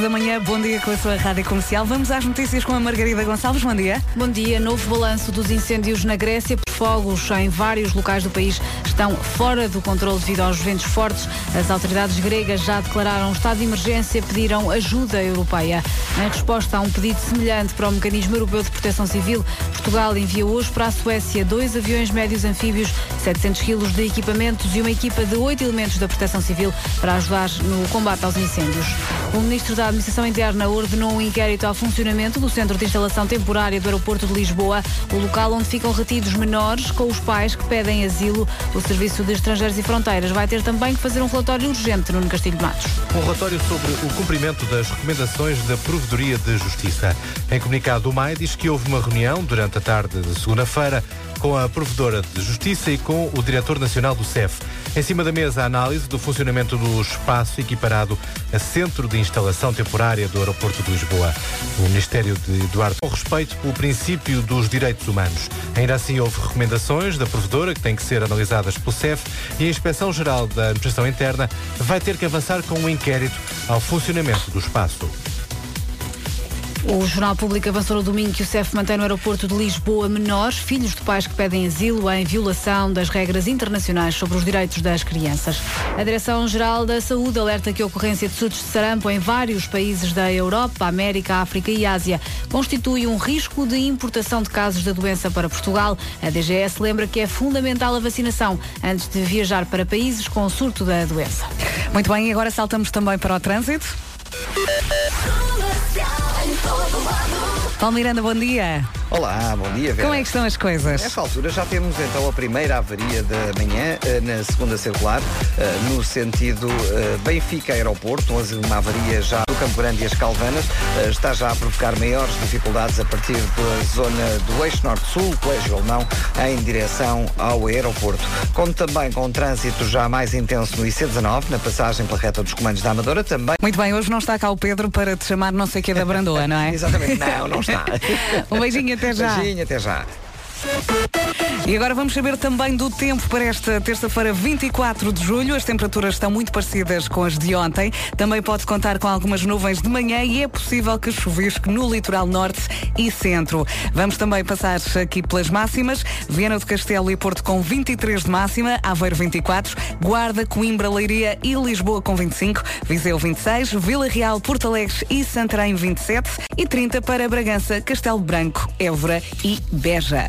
da manhã, bom dia com a sua rádio comercial. Vamos às notícias com a Margarida Gonçalves. Bom dia. Bom dia. Novo balanço dos incêndios na Grécia. Fogos em vários locais do país estão fora do controle devido aos ventos fortes. As autoridades gregas já declararam estado de emergência e pediram ajuda europeia. Em resposta a um pedido semelhante para o Mecanismo Europeu de Proteção Civil, Portugal envia hoje para a Suécia dois aviões médios anfíbios, 700 quilos de equipamentos e uma equipa de oito elementos da Proteção Civil para ajudar no combate aos incêndios. O Ministro da Administração Interna ordenou um inquérito ao funcionamento do Centro de Instalação Temporária do Aeroporto de Lisboa, o local onde ficam retidos menores com os pais que pedem asilo. O Serviço de Estrangeiros e Fronteiras vai ter também que fazer um relatório urgente no Castilho de Matos. Um relatório sobre o cumprimento das recomendações da Provedoria de Justiça. Em comunicado, o MAI diz que houve uma reunião durante a tarde de segunda-feira com a Provedora de Justiça e com o Diretor Nacional do CEF. Em cima da mesa, a análise do funcionamento do espaço equiparado a Centro de Instalação Temporária do Aeroporto de Lisboa. O Ministério de Eduardo, com respeito pelo princípio dos direitos humanos. Ainda assim, houve recomendações da Provedora que têm que ser analisadas pelo CEF e a Inspeção-Geral da Administração Interna vai ter que avançar com um inquérito ao funcionamento do espaço. O Jornal Público avançou no domingo que o CEF mantém no aeroporto de Lisboa menores, filhos de pais que pedem asilo em violação das regras internacionais sobre os direitos das crianças. A Direção-Geral da Saúde alerta que a ocorrência de surtos de sarampo em vários países da Europa, América, África e Ásia constitui um risco de importação de casos da doença para Portugal. A DGS lembra que é fundamental a vacinação antes de viajar para países com surto da doença. Muito bem, agora saltamos também para o trânsito. Paulo Miranda, bom dia. Olá, bom dia, Vera. Como é que estão as coisas? Nesta altura já temos então a primeira avaria da manhã eh, na segunda circular, eh, no sentido eh, Benfica Aeroporto, uma avaria já do Campo Grande e as Calvanas, está já a provocar maiores dificuldades a partir da zona do eixo norte-sul, Colégio Alemão, em direção ao aeroporto. Como também com trânsito já mais intenso no IC19, na passagem pela reta dos comandos da Amadora, também. Muito bem, hoje não está cá o Pedro para te chamar não sei o que da Brandoa, não é? Exatamente, não, não está. um beijinho até já. Beijinho, até já. E agora vamos saber também do tempo para esta terça-feira, 24 de julho. As temperaturas estão muito parecidas com as de ontem. Também pode contar com algumas nuvens de manhã e é possível que chuvisque no litoral norte e centro. Vamos também passar aqui pelas máximas. Viana do Castelo e Porto com 23 de máxima, Aveiro 24, Guarda, Coimbra, Leiria e Lisboa com 25, Viseu 26, Vila Real, Porto Alegre e Santarém 27 e 30 para Bragança, Castelo Branco, Évora e Beja.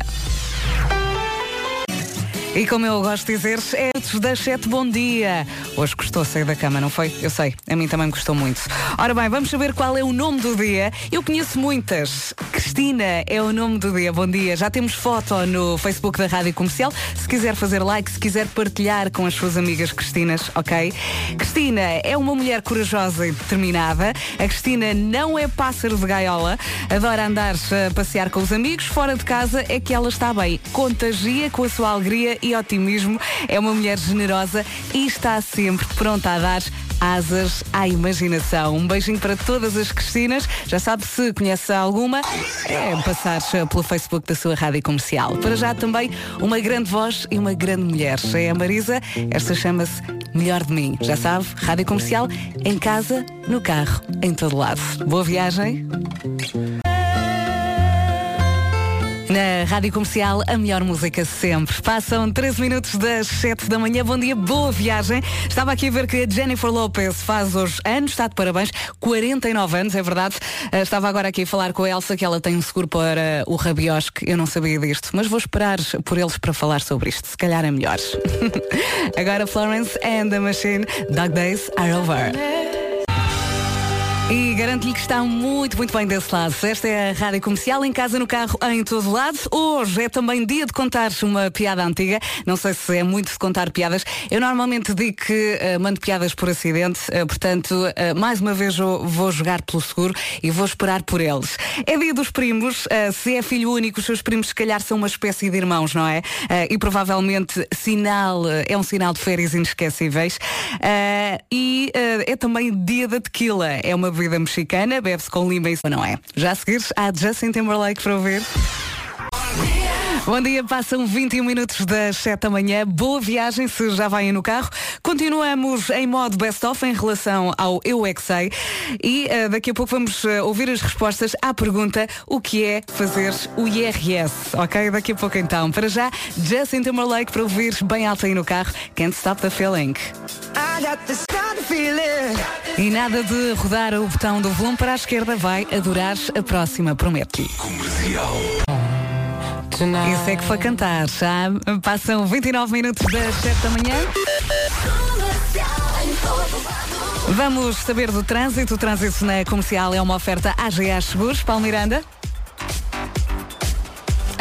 E como eu gosto de dizer, é das 7, bom dia. Hoje gostou sair da cama, não foi? Eu sei, a mim também gostou muito. Ora bem, vamos saber qual é o nome do dia. Eu conheço muitas. Cristina é o nome do dia. Bom dia. Já temos foto no Facebook da Rádio Comercial. Se quiser fazer like, se quiser partilhar com as suas amigas Cristinas, ok? Cristina é uma mulher corajosa e determinada. A Cristina não é pássaro de gaiola. Adora andar a passear com os amigos. Fora de casa é que ela está bem. Contagia com a sua alegria e otimismo. É uma mulher generosa e está sempre pronta a dar asas à imaginação. Um beijinho para todas as Cristinas. Já sabe se conhece alguma, é passar pelo Facebook da sua rádio comercial. Para já também uma grande voz e uma grande mulher. É a Marisa. Esta chama-se Melhor de Mim. Já sabe, rádio comercial em casa, no carro, em todo lado. Boa viagem. Na Rádio Comercial, a melhor música sempre. Passam 13 minutos das 7 da manhã. Bom dia, boa viagem. Estava aqui a ver que a Jennifer Lopez faz hoje anos, está de parabéns, 49 anos, é verdade. Eh, estava agora aqui a falar com a Elsa que ela tem um seguro para o rabiosque. Eu não sabia disto, mas vou esperar por eles para falar sobre isto. Se calhar é melhor. agora Florence and the Machine, Dog Days Are Over. E garanto-lhe que está muito, muito bem desse lado. Esta é a Rádio Comercial, em casa, no carro, em todo lado. Hoje é também dia de contar uma piada antiga. Não sei se é muito de contar piadas. Eu normalmente digo que uh, mando piadas por acidente, uh, portanto, uh, mais uma vez eu vou jogar pelo seguro e vou esperar por eles. É dia dos primos. se é filho único, os seus primos se calhar são uma espécie de irmãos, não é? e provavelmente sinal, é um sinal de férias inesquecíveis. e é também dia da tequila. É uma bebida mexicana, bebe-se com lima e não é. Já a seguir, há Justin Timberlake para ouvir. Bom dia, passam 21 minutos das 7 da manhã. Boa viagem se já vai no carro. Continuamos em modo best-of em relação ao Eu é que Sei. E uh, daqui a pouco vamos uh, ouvir as respostas à pergunta o que é fazer o IRS. Ok? Daqui a pouco então. Para já, Justin Timberlake para ouvir bem alto aí no carro. Can't Stop the Feeling. E nada de rodar o botão do volume para a esquerda. Vai adorar a próxima, prometo. Isso é que foi cantar. Já passam 29 minutos das 7 da manhã. Vamos saber do trânsito. O trânsito na comercial é uma oferta AGA Seguros. Paulo Miranda.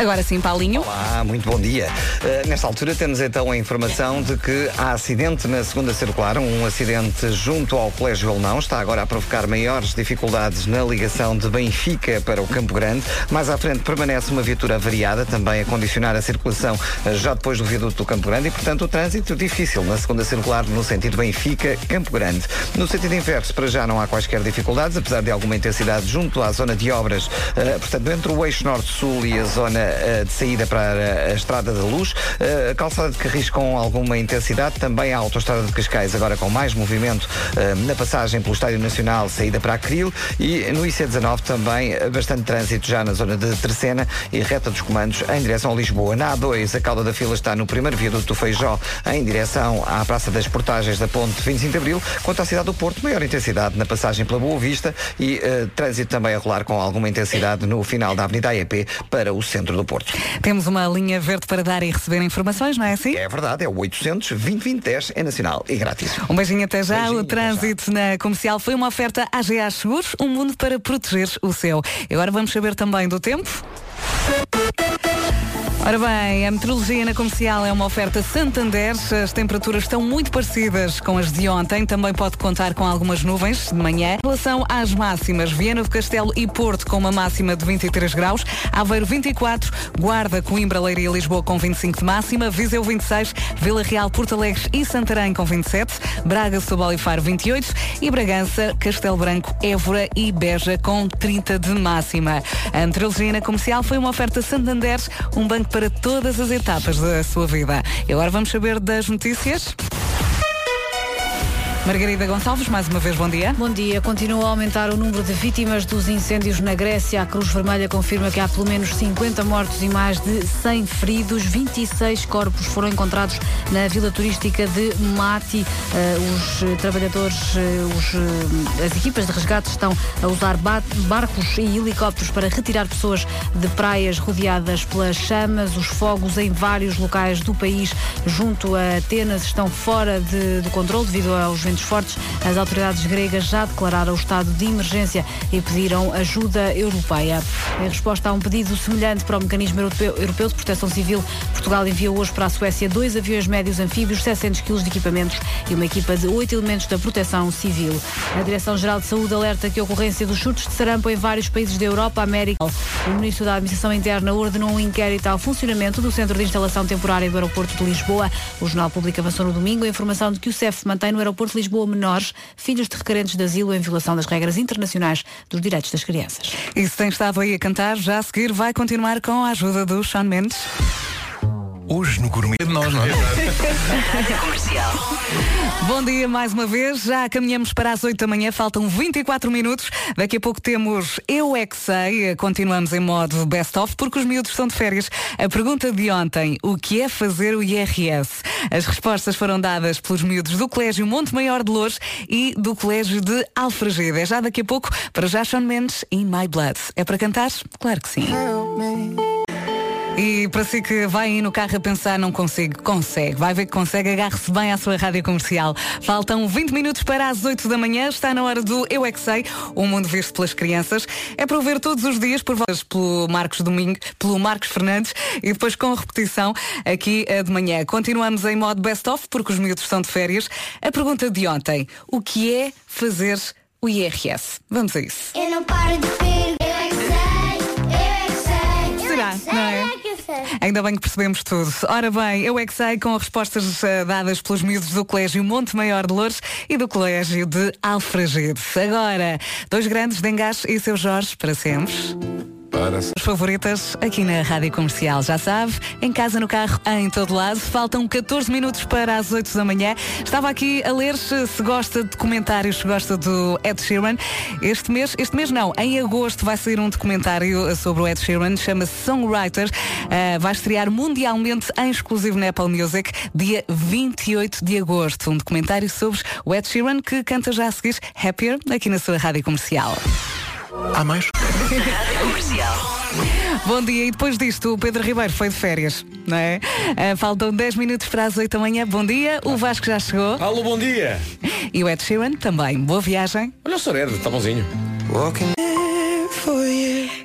Agora sim, Paulinho. Olá, muito bom dia. Uh, nesta altura temos então a informação de que há acidente na segunda circular, um acidente junto ao Colégio Alemão, está agora a provocar maiores dificuldades na ligação de Benfica para o Campo Grande. Mais à frente permanece uma viatura variada, também a condicionar a circulação uh, já depois do viaduto do Campo Grande e, portanto, o trânsito difícil na segunda circular no sentido Benfica-Campo Grande. No sentido inverso, para já não há quaisquer dificuldades, apesar de alguma intensidade junto à zona de obras, uh, portanto, entre o eixo norte-sul e a zona eh, de saída para a Estrada da Luz. Eh, calçada de Carris com alguma intensidade. Também a Autostrada de Cascais, agora com mais movimento eh, na passagem pelo Estádio Nacional, saída para Acril. E no IC19 também bastante trânsito já na zona de Terceira e reta dos comandos em direção a Lisboa. Na A2, a cauda da fila está no primeiro viaduto do Feijó em direção à Praça das Portagens da Ponte 25 de Abril. Quanto à cidade do Porto, maior intensidade na passagem pela Boa Vista e uh, trânsito também a rolar com alguma intensidade no final da Avenida AEP para o centro do do Porto. Temos uma linha verde para dar e receber informações, não é assim? É verdade, é o 800 2010 é nacional e grátis. Um beijinho até já. Beijinho, o trânsito na comercial foi uma oferta AGA Seguros, um mundo para proteger o seu. Agora vamos saber também do tempo. Ora bem, a meteorologia na comercial é uma oferta Santander. As temperaturas estão muito parecidas com as de ontem. Também pode contar com algumas nuvens de manhã. Em relação às máximas, Viana do Castelo e Porto com uma máxima de 23 graus, Aveiro 24, Guarda, Coimbra, Leiria e Lisboa com 25 de máxima, Viseu 26, Vila Real, Porto Alegre e Santarém com 27, Braga, Sobol e Faro 28 e Bragança, Castelo Branco, Évora e Beja com 30 de máxima. A meteorologia na comercial foi uma oferta Santander, um banco para todas as etapas da sua vida. E agora vamos saber das notícias. Margarida Gonçalves, mais uma vez, bom dia. Bom dia. Continua a aumentar o número de vítimas dos incêndios na Grécia. A Cruz Vermelha confirma que há pelo menos 50 mortos e mais de 100 feridos. 26 corpos foram encontrados na vila turística de Mati. Uh, os trabalhadores, uh, os, uh, as equipas de resgate estão a usar barcos e helicópteros para retirar pessoas de praias rodeadas pelas chamas. Os fogos em vários locais do país, junto a Atenas, estão fora de, do controle devido aos ventos fortes, as autoridades gregas já declararam o estado de emergência e pediram ajuda europeia. Em resposta a um pedido semelhante para o Mecanismo Europeu, Europeu de Proteção Civil, Portugal enviou hoje para a Suécia dois aviões médios anfíbios, 700 kg de equipamentos e uma equipa de oito elementos da Proteção Civil. A Direção-Geral de Saúde alerta que a ocorrência dos chutes de sarampo em vários países da Europa, América. O Ministro da Administração Interna ordenou um inquérito ao funcionamento do Centro de Instalação Temporária do Aeroporto de Lisboa. O Jornal Público avançou no domingo a informação de que o CEF mantém no Aeroporto de Lisboa menores, filhos de requerentes de asilo em violação das regras internacionais dos direitos das crianças. E se tem estado aí a cantar, já a seguir vai continuar com a ajuda do Sean Mendes. Hoje no Gourmet de nós, não é? Bom dia mais uma vez. Já caminhamos para as 8 da manhã, faltam 24 minutos. Daqui a pouco temos Eu é que sei. Continuamos em modo best-of porque os miúdos estão de férias. A pergunta de ontem: o que é fazer o IRS? As respostas foram dadas pelos miúdos do Colégio Monte Maior de Lourdes e do Colégio de Alfragida. É já daqui a pouco para já Sean Mendes In My Blood. É para cantar? Claro que sim. E para si que vai aí no carro a pensar, não consigo, consegue. Vai ver que consegue, agarre-se bem à sua rádio comercial. Faltam 20 minutos para as 8 da manhã, está na hora do Eu É Que Sei, o mundo visto pelas crianças. É para ver todos os dias por vós, pelo Marcos Domingo, pelo Marcos Fernandes e depois com repetição aqui de manhã. Continuamos em modo best-of, porque os miúdos estão de férias. A pergunta de ontem, o que é fazer o IRS? Vamos a isso. Eu não paro de ver, eu é que sei, eu é que sei. Será, não é? Ainda bem que percebemos tudo. Ora bem, eu é que sei com respostas uh, dadas pelos miúdos do Colégio Monte Maior de Louros e do Colégio de Alfragide. Agora, dois grandes, Dengas e seu Jorge, para sempre. Ora, As favoritas aqui na Rádio Comercial, já sabe, em casa, no carro, em todo lado. Faltam 14 minutos para as 8 da manhã. Estava aqui a ler se, se gosta de documentários, se gosta do Ed Sheeran. Este mês, este mês não, em agosto vai sair um documentário sobre o Ed Sheeran, chama-se Songwriter. Ah, vai estrear mundialmente em exclusivo na Apple Music, dia 28 de agosto. Um documentário sobre o Ed Sheeran que canta já a seguir Happier aqui na sua Rádio Comercial. Há mais? Bom dia, e depois disto o Pedro Ribeiro foi de férias, não é? Ah, faltam 10 minutos para as 8 da manhã. Bom dia, o Vasco já chegou Alô, bom dia. e o Ed Sheeran também. Boa viagem. Olha o Soredo, está bonzinho.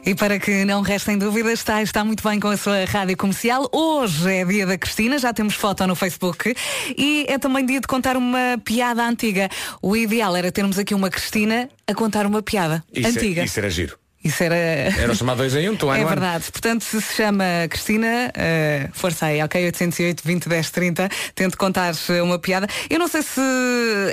E para que não restem dúvidas, está, está muito bem com a sua rádio comercial. Hoje é dia da Cristina, já temos foto no Facebook. E é também dia de contar uma piada antiga. O ideal era termos aqui uma Cristina a contar uma piada Isso, antiga. É, isso era giro. Isso era. Era o chamado 2 em 1, um, tu É verdade. Portanto, se se chama Cristina, uh, força aí, ok? 808 20 10 30, tente contar eh, uma piada. Eu não sei se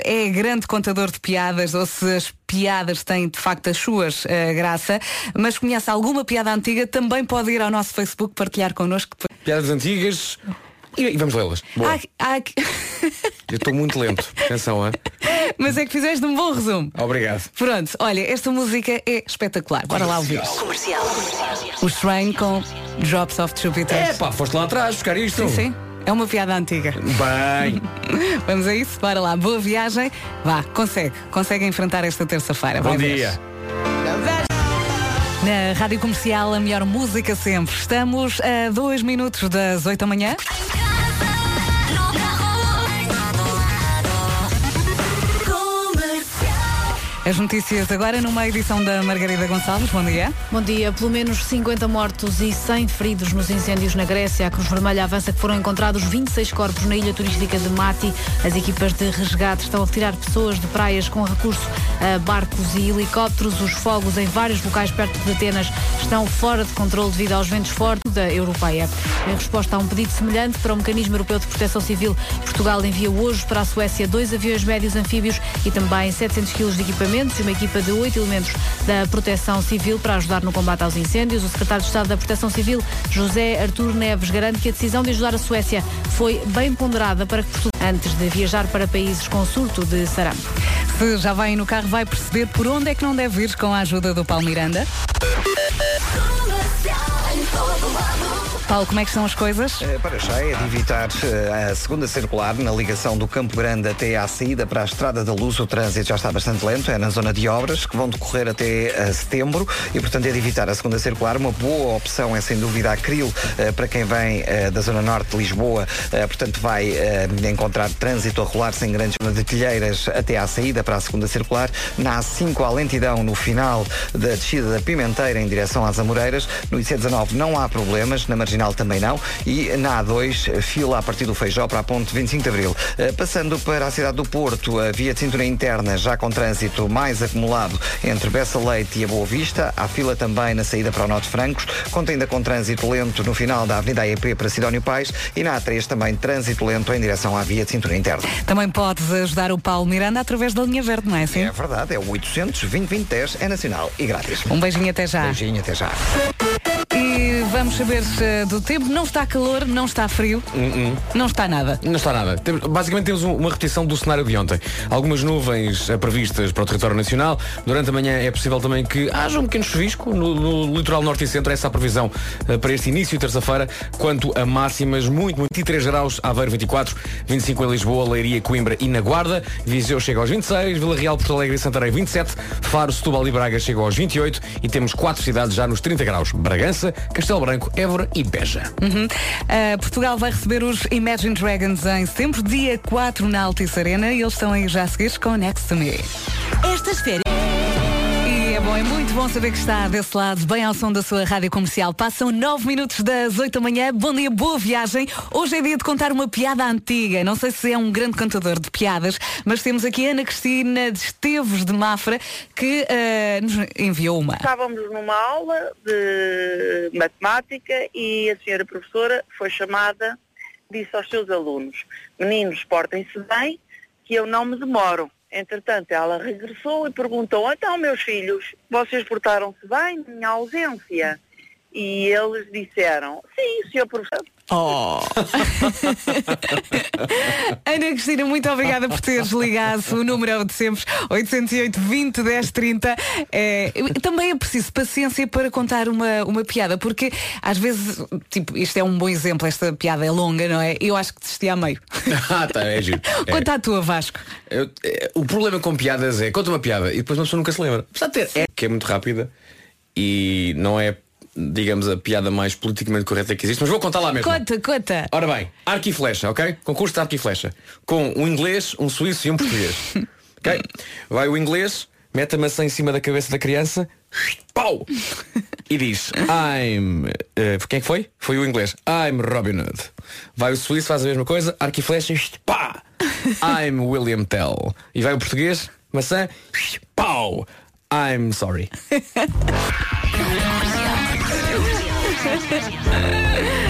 é grande contador de piadas ou se as piadas têm de facto as suas uh, graça, mas conhece alguma piada antiga, também pode ir ao nosso Facebook partilhar connosco. Piadas antigas. E, vamos lê-las. Ah, ah, Eu estou muito lento. Atenção, hein? mas é que fizeste um bom resumo. Obrigado. Pronto, olha, esta música é espetacular. Bora lá ouvir. O Strain com Drops of Jupiter. É pá, foste lá atrás buscar isto. Sim, sim. É uma piada antiga. Bem. Vamos a isso? Bora lá. Boa viagem. Vá, consegue. Consegue enfrentar esta terça-feira. Bom Vai ver. dia. Na Rádio Comercial, a melhor música sempre. Estamos a dois minutos das oito da manhã. As notícias agora numa edição da Margarida Gonçalves. Bom dia. Bom dia. Pelo menos 50 mortos e 100 feridos nos incêndios na Grécia. A Cruz Vermelha avança que foram encontrados 26 corpos na ilha turística de Mati. As equipas de resgate estão a retirar pessoas de praias com recurso a barcos e helicópteros. Os fogos em vários locais perto de Atenas estão fora de controle devido aos ventos fortes da europeia. Em resposta a um pedido semelhante para o Mecanismo Europeu de Proteção Civil, Portugal envia hoje para a Suécia dois aviões médios anfíbios e também 700 kg de equipamentos e uma equipa de oito elementos da Proteção Civil para ajudar no combate aos incêndios. O secretário de Estado da Proteção Civil, José Artur Neves, garante que a decisão de ajudar a Suécia foi bem ponderada para que Portugal, antes de viajar para países com surto de sarampo. Se já vai no carro, vai perceber por onde é que não deve ir com a ajuda do Paulo Miranda. Paulo, como é que estão as coisas? Eh, Para já é de evitar eh, a segunda circular na ligação do Campo Grande até à saída para a Estrada da Luz. O trânsito já está bastante lento, é na zona de obras que vão decorrer até eh, setembro e, portanto, é de evitar a segunda circular. Uma boa opção é, sem dúvida, a Cril para quem vem da zona norte de Lisboa. Portanto, vai encontrar trânsito a rolar sem grandes detilheiras até à saída para a segunda circular. Na A5, há lentidão no final da descida da Pimenteira em direção às Amoreiras. No IC19 não há problemas, na Marginal também não. E na A2, fila a partir do Feijó para a ponte 25 de Abril. Eh, Passando para a cidade do Porto, a via de cintura interna já com trânsito mais acumulado entre Bessa Leite e a Boa Vista. Há fila também na saída para o Norte Francos. Conta ainda com trânsito lento no final da Avenida AEP para Sidónio Pais. E na A3 também trânsito lento em direção à via de cintura interna. Também podes ajudar o Paulo Miranda através da linha verde, não é assim? É verdade, é o 800 2010 é nacional e grátis. Um beijinho até já. Beijinho, até já. Vamos saber eh, do tempo. Não está calor, não está frio, não está nada. Não está nada. Temos- basicamente temos um- uma repetição do cenário de ontem. Algumas nuvens eh, previstas para o território nacional. Durante a manhã é possível também que haja um pequeno chuvisco no, no litoral norte e centro. Essa é a previsão eh, para este início de terça-feira. Quanto a máximas, muito, muito. 23 graus, Aveiro 24, 25 em Lisboa, Leiria, Coimbra e na Guarda. Viseu chega aos 26, Vila Real, Porto Alegre e Santarém 27, Faro, Setúbal e Braga chegam aos 28 e temos quatro cidades já nos 30 graus. Bragança, Castelo Branco, Évora e Beja. Uhum. Uh, Portugal vai receber os Imagine Dragons em setembro, dia 4 na Altice Arena e eles estão aí já a seguir com Next to Me. Estas férias. Bom, é muito bom saber que está desse lado, bem ao som da sua rádio comercial. Passam 9 minutos das 8 da manhã. Bom dia, boa viagem. Hoje é dia de contar uma piada antiga. Não sei se é um grande contador de piadas, mas temos aqui Ana Cristina de Esteves de Mafra que uh, nos enviou uma. Estávamos numa aula de matemática e a senhora professora foi chamada, disse aos seus alunos, meninos, portem-se bem, que eu não me demoro. Entretanto, ela regressou e perguntou, então, meus filhos, vocês portaram-se bem na minha ausência? E eles disseram, sim, senhor professor. Oh. Ana Cristina, muito obrigada por teres ligado. O número é o de sempre, 808 20 10 30. É, também é preciso paciência para contar uma, uma piada, porque às vezes, tipo, isto é um bom exemplo, esta piada é longa, não é? Eu acho que desisti a meio. ah, tá, é giro. É. Conta a tua, Vasco. Eu- é, o problema com piadas é conta uma piada e depois uma pessoa nunca se lembra. Precisa ter. É que é muito rápida e não é, digamos, a piada mais politicamente correta que existe, mas vou contar lá mesmo. Conta, conta. Ora bem, arco e flecha, ok? Concurso de arco e flecha. Com um inglês, um suíço e um português. ok? Vai o inglês, mete a maçã em cima da cabeça da criança, pau! E diz, I'm. eh, quem é que foi? Foi o inglês. I'm Robin Hood. Vai o suíço, faz a mesma coisa, arco e flecha, pá! I'm William Tell. E vai o português, maçã, pau! I'm sorry.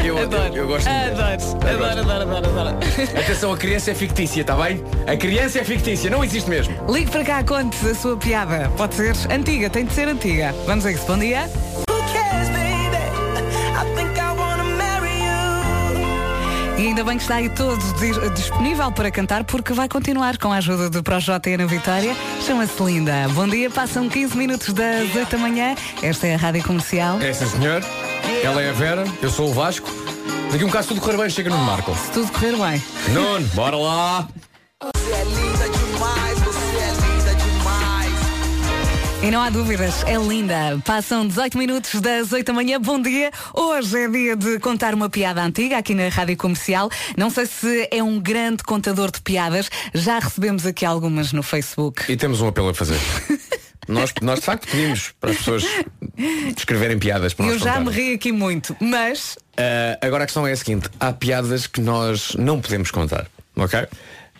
Eu, eu, eu gosto muito. Adoro, adoro, adoro, adoro, adoro. Atenção, a criança é fictícia, está bem? A criança é fictícia, não existe mesmo. Ligue para cá, conte a sua piada. Pode ser antiga, tem de ser antiga. Vamos a isso. Bom dia. E ainda bem que está aí todo di- disponível para cantar, porque vai continuar com a ajuda do Projota e Ana Vitória. Chama-se Linda. Bom dia, passam 15 minutos das 8 da manhã. Esta é a Rádio Comercial. É sim, senhor. Ela é a Vera, eu sou o Vasco. Daqui um caso tudo correr bem, chega no Marco. Se tudo correr bem. Nuno, bora lá. E não há dúvidas, é linda. Passam 18 minutos das 8 da manhã. Bom dia. Hoje é dia de contar uma piada antiga aqui na Rádio Comercial. Não sei se é um grande contador de piadas. Já recebemos aqui algumas no Facebook. E temos um apelo a fazer. Nós, nós de facto pedimos para as pessoas escreverem piadas para nós Eu já me contarmos. ri aqui muito, mas Ah, agora a questão é a seguinte, há piadas que nós não podemos contar, ok?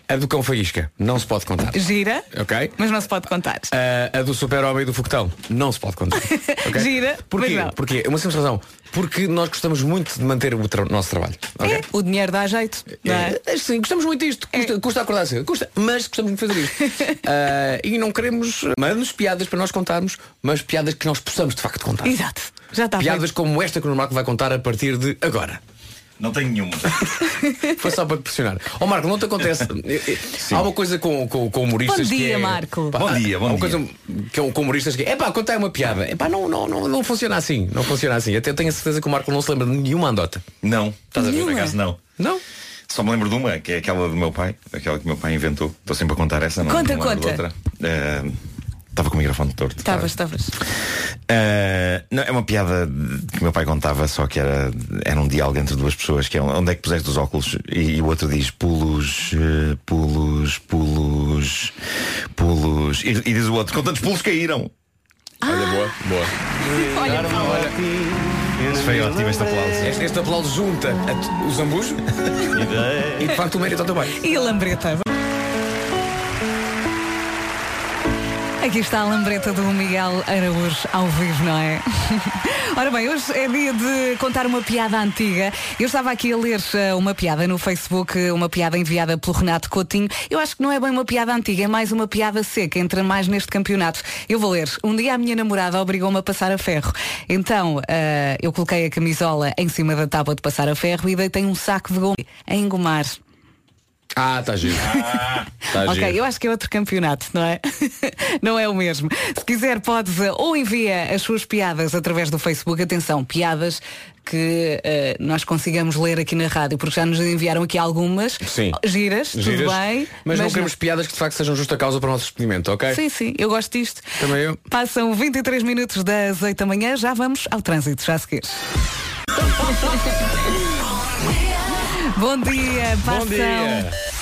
A do cão faísca não se pode contar. gira, Ok? mas não se pode contar. Ah, a do super-homem e do foguetão não se pode contar. ok? Gira, Porquê? mas não. Porquê? Uma simples razão. Porque nós gostamos muito de manter o tra- nosso trabalho. ok? É, o dinheiro dá jeito. Não é? É, sim, gostamos muito disto. Custa, custa acordar cedo. Custa, mas gostamos muito de fazer isto. Ah, e não queremos mandar-nos piadas para nós contarmos, mas piadas que nós possamos de facto contar. Exato. Já está Piadas feito. como esta que o Marco vai contar a partir de agora. Não tenho nenhuma. Foi só para te pressionar. Ó Marco, não te acontece. eh, Há uma coisa com, com, com humoristas Bom que dia, é- Marco. Bom dia, bom há uma dia. coisa que é com humoristas que é pá, contar uma piada. É pá, não, não, não, não funciona assim. Não funciona assim. Até tenho a certeza que o Marco não se lembra de nenhuma andota. Não. Estás a ver, por acaso não. Não? Só me lembro de uma, que é aquela do meu pai, aquela que o meu pai inventou. Estou sempre a contar essa, não Conta, não conta. outra. Eh, Estava com o microfone torto. Estavas, estavas. Eh, não, é uma piada que o meu pai contava, só que era, era um diálogo entre duas pessoas, que é onde é que puseste os óculos? E, e o outro diz pulos, eh, pulos, pulos, pulos. E, e diz o outro, com tantos pulos caíram. Olha, boa, boa. Isso foi ótimo este aplauso. Este, este aplauso junta a t- o zambujo e de facto o mérito ao teu pai. E a lambreta? Aqui está a lambreta do Miguel Araújo ao vivo, não é? Ora bem, hoje é dia de contar uma piada antiga. Eu estava aqui a ler eh, uma piada no Facebook, uma piada enviada pelo Renato Coutinho. Eu acho que não é bem uma piada antiga, é mais uma piada seca, entra mais neste campeonato. Eu vou ler. Um dia a minha namorada obrigou-me a passar a ferro. Então, eh, eu coloquei a camisola em cima da tábua de passar a ferro e deitei um saco de goma a engomar. Ah, está giro. Tá Ok, giro. eu acho que é outro campeonato, não é? não é o mesmo. Se quiser, pode eh, ou envia as suas piadas através do Facebook. Atenção, piadas que eh, nós consigamos ler aqui na rádio, porque já nos enviaram aqui algumas. Sim. Giras, Giras, tudo bem. Mas, não queremos piadas que de facto sejam justa causa para o nosso despedimento, ok? Sim, sim, eu gosto disto. Também eu. Passam 23 minutos das 8 da manhã, já vamos ao trânsito, já a seguir. Bom dia, passam Bom dia.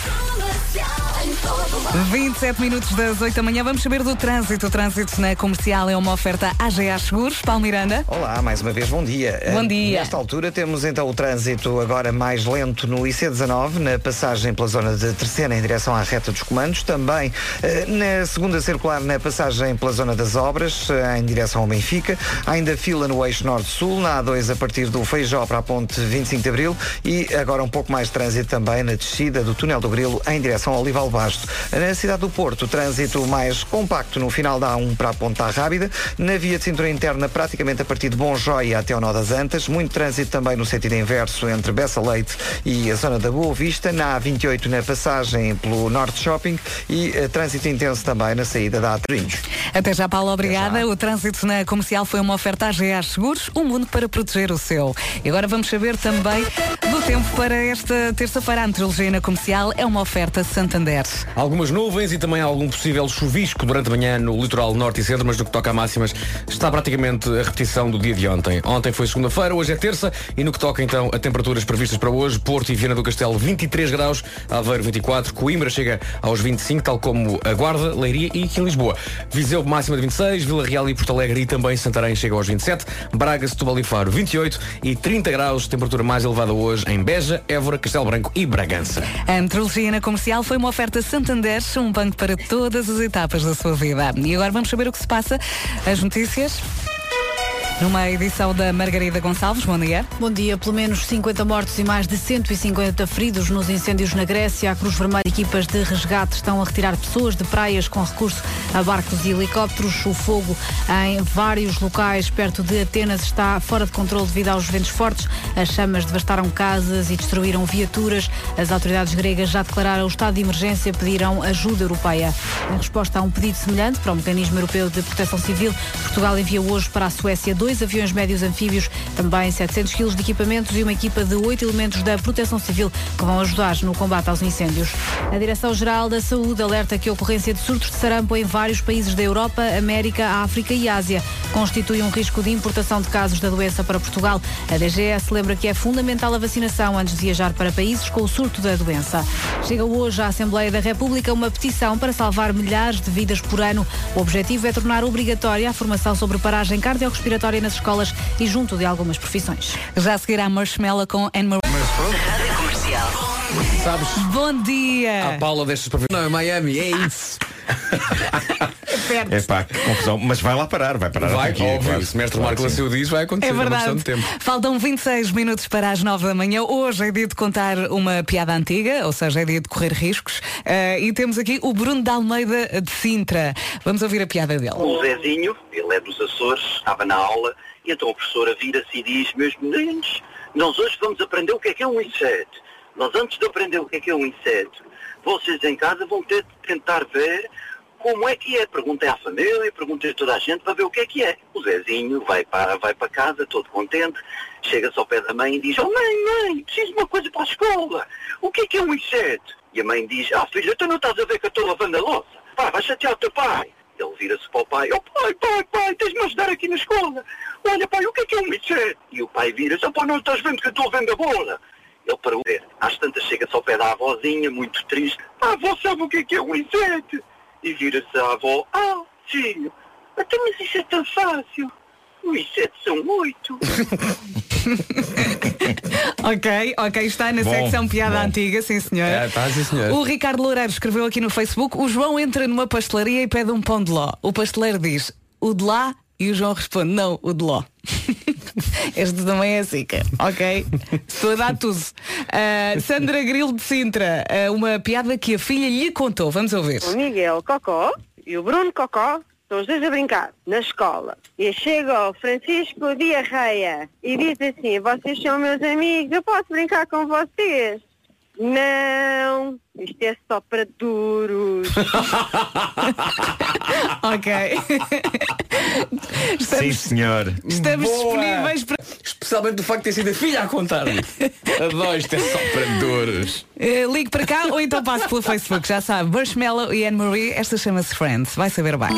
27 minutos das 8 da manhã. Vamos saber do trânsito. O trânsito na comercial é uma oferta AGA Seguros. Paulo Miranda. Olá, mais uma vez, bom dia. Bom Eh, dia. Nesta altura temos então o trânsito agora mais lento no IC19, na passagem pela zona de Terceira em direção à reta dos comandos. Também eh, na segunda circular, na passagem pela zona das obras, eh, em direção ao Benfica. Ainda fila no eixo norte-sul, na A2 a partir do Feijó para a ponte 25 de Abril. E agora um pouco mais de trânsito também na descida do túnel do Grilo em direção ao Olival Baixo. Na cidade do Porto, o trânsito mais compacto no final da A1 para a Ponta Rábida. Na via de cintura interna, praticamente a partir de Bom Joia até ao Nó das Antas. Muito trânsito também no sentido inverso entre Bessa Leite e a zona da Boa Vista. Na A28, na passagem pelo Norte Shopping. E eh, trânsito intenso também na saída da Atrinhos. Até já, Paulo, obrigada. O trânsito na comercial foi uma oferta AGA Seguros, um mundo para proteger o seu. E agora vamos saber também do tempo para esta terça-feira. A meteorologia na comercial é uma oferta Santander. Algumas nuvens e também algum possível chuvisco durante a manhã no litoral norte e centro, mas no que toca a máximas está praticamente a repetição do dia de ontem. Ontem foi segunda-feira, hoje é terça e no que toca então a temperaturas previstas para hoje, Porto e Viana do Castelo 23 graus, Aveiro 24, Coimbra chega aos 25, tal como a Guarda, Leiria e aqui em Lisboa. Viseu máxima de 26, Vila Real e Porto Alegre e também Santarém chega aos 27, Braga, Setúbal e Faro 28 e 30 graus, temperatura mais elevada hoje em Beja, Évora, Castelo Branco e Bragança. A meteorologia na comercial foi uma oferta Santander, um banco para todas as etapas da sua vida. E agora vamos saber o que se passa. As notícias. Numa edição da Margarida Gonçalves, bom dia. Bom dia. Pelo menos 50 mortos e mais de 150 feridos nos incêndios na Grécia. A Cruz Vermelha e equipas de resgate estão a retirar pessoas de praias com recurso a barcos e helicópteros. O fogo em vários locais perto de Atenas está fora de controle devido aos ventos fortes. As chamas devastaram casas e destruíram viaturas. As autoridades gregas já declararam o estado de emergência e pediram ajuda europeia. Em resposta a um pedido semelhante para o Mecanismo Europeu de Proteção Civil, Portugal enviou hoje para a Suécia dois aviões médios anfíbios, também 700 quilos de equipamentos e uma equipa de oito elementos da Proteção Civil que vão ajudar no combate aos incêndios. A Direção-Geral da Saúde alerta que a ocorrência de surtos de sarampo em vários países da Europa, América, África e Ásia constitui um risco de importação de casos da doença para Portugal. A DGS lembra que é fundamental a vacinação antes de viajar para países com o surto da doença. Chega hoje à Assembleia da República uma petição para salvar milhares de vidas por ano. O objetivo é tornar obrigatória a formação sobre paragem cardiorrespiratória nas escolas e junto de algumas profissões. Já a seguir a Marshmallow com Anne Sabes? Bom dia. A Paula destas para Não, é Miami, é isso. É pá, que confusão. Mas vai lá parar, vai parar Vai, aqui, óbvio. claro. Se mestre Claro Marco. Laceu diz, vai acontecer. É é verdade. questão de tempo. Faltam 26 minutos para as 9 da manhã. Hoje é dia de contar uma piada antiga, ou seja, é dia de correr riscos. Eh, e temos aqui o Bruno de Almeida de Sintra. Vamos ouvir a piada dele. O Zezinho, ele é dos Açores, estava na aula, e então a professora vira-se e diz, meus meninos, nós hoje vamos aprender o que é que é um inseto. Nós antes de aprender o que é que é um inseto, vocês em casa vão ter de tentar ver como é que é. Perguntem à família, perguntem a toda a gente para ver o que é que é. O Zezinho vai para, vai para casa, todo contente, chega-se ao pé da mãe e diz, oh mãe, mãe, preciso de uma coisa para a escola. O que é que é um inseto? E a mãe diz, ah filha, tu não estás a ver que eu estou lavando a louça? Pá, vai chatear o teu pai. Ele vira-se para o pai, oh pai, pai, pai, tens de me ajudar aqui na escola. Olha pai, o que é que é um inseto? E o pai vira-se, oh pá, não estás vendo que eu estou vendo a bola? Ele pergunta, às tantas chega-se ao pé da avózinha, muito triste, ah, a avó sabe o que é que é um inseto? E vira-se à avó, ah, filho, até mas isso é tão fácil. Os insetos são oito. Ok, ok, está na Bom, secção piada bom. antiga, sim senhora. É, tá, sim, senhor. O Ricardo Loureiro escreveu aqui no Facebook, o João entra numa pastelaria e pede um pão de ló. O pasteleiro diz, o de lá, e o João responde, não, o de ló. este também é zica, ok? Estou a dar tudo. Ah, Sandra Grilo de Sintra, ah, uma piada que a filha lhe contou. Vamos ouvir. O Miguel Cocó e o Bruno Cocó estão os dois a brincar na escola. E chega o Francisco Diarreia e diz assim, vocês são meus amigos, eu posso brincar com vocês? Não, isto é só para duros. Ok. Sim, senhor. estamos Boa. disponíveis para. Especialmente do facto de ter sido a filha a contar-lhe. Adoro, isto é só para duros. Eh, ligue para cá ou então passe pelo Facebook, já sabe. Marshmallow e Anne-Marie, esta chama-se Friends. Vai saber bem.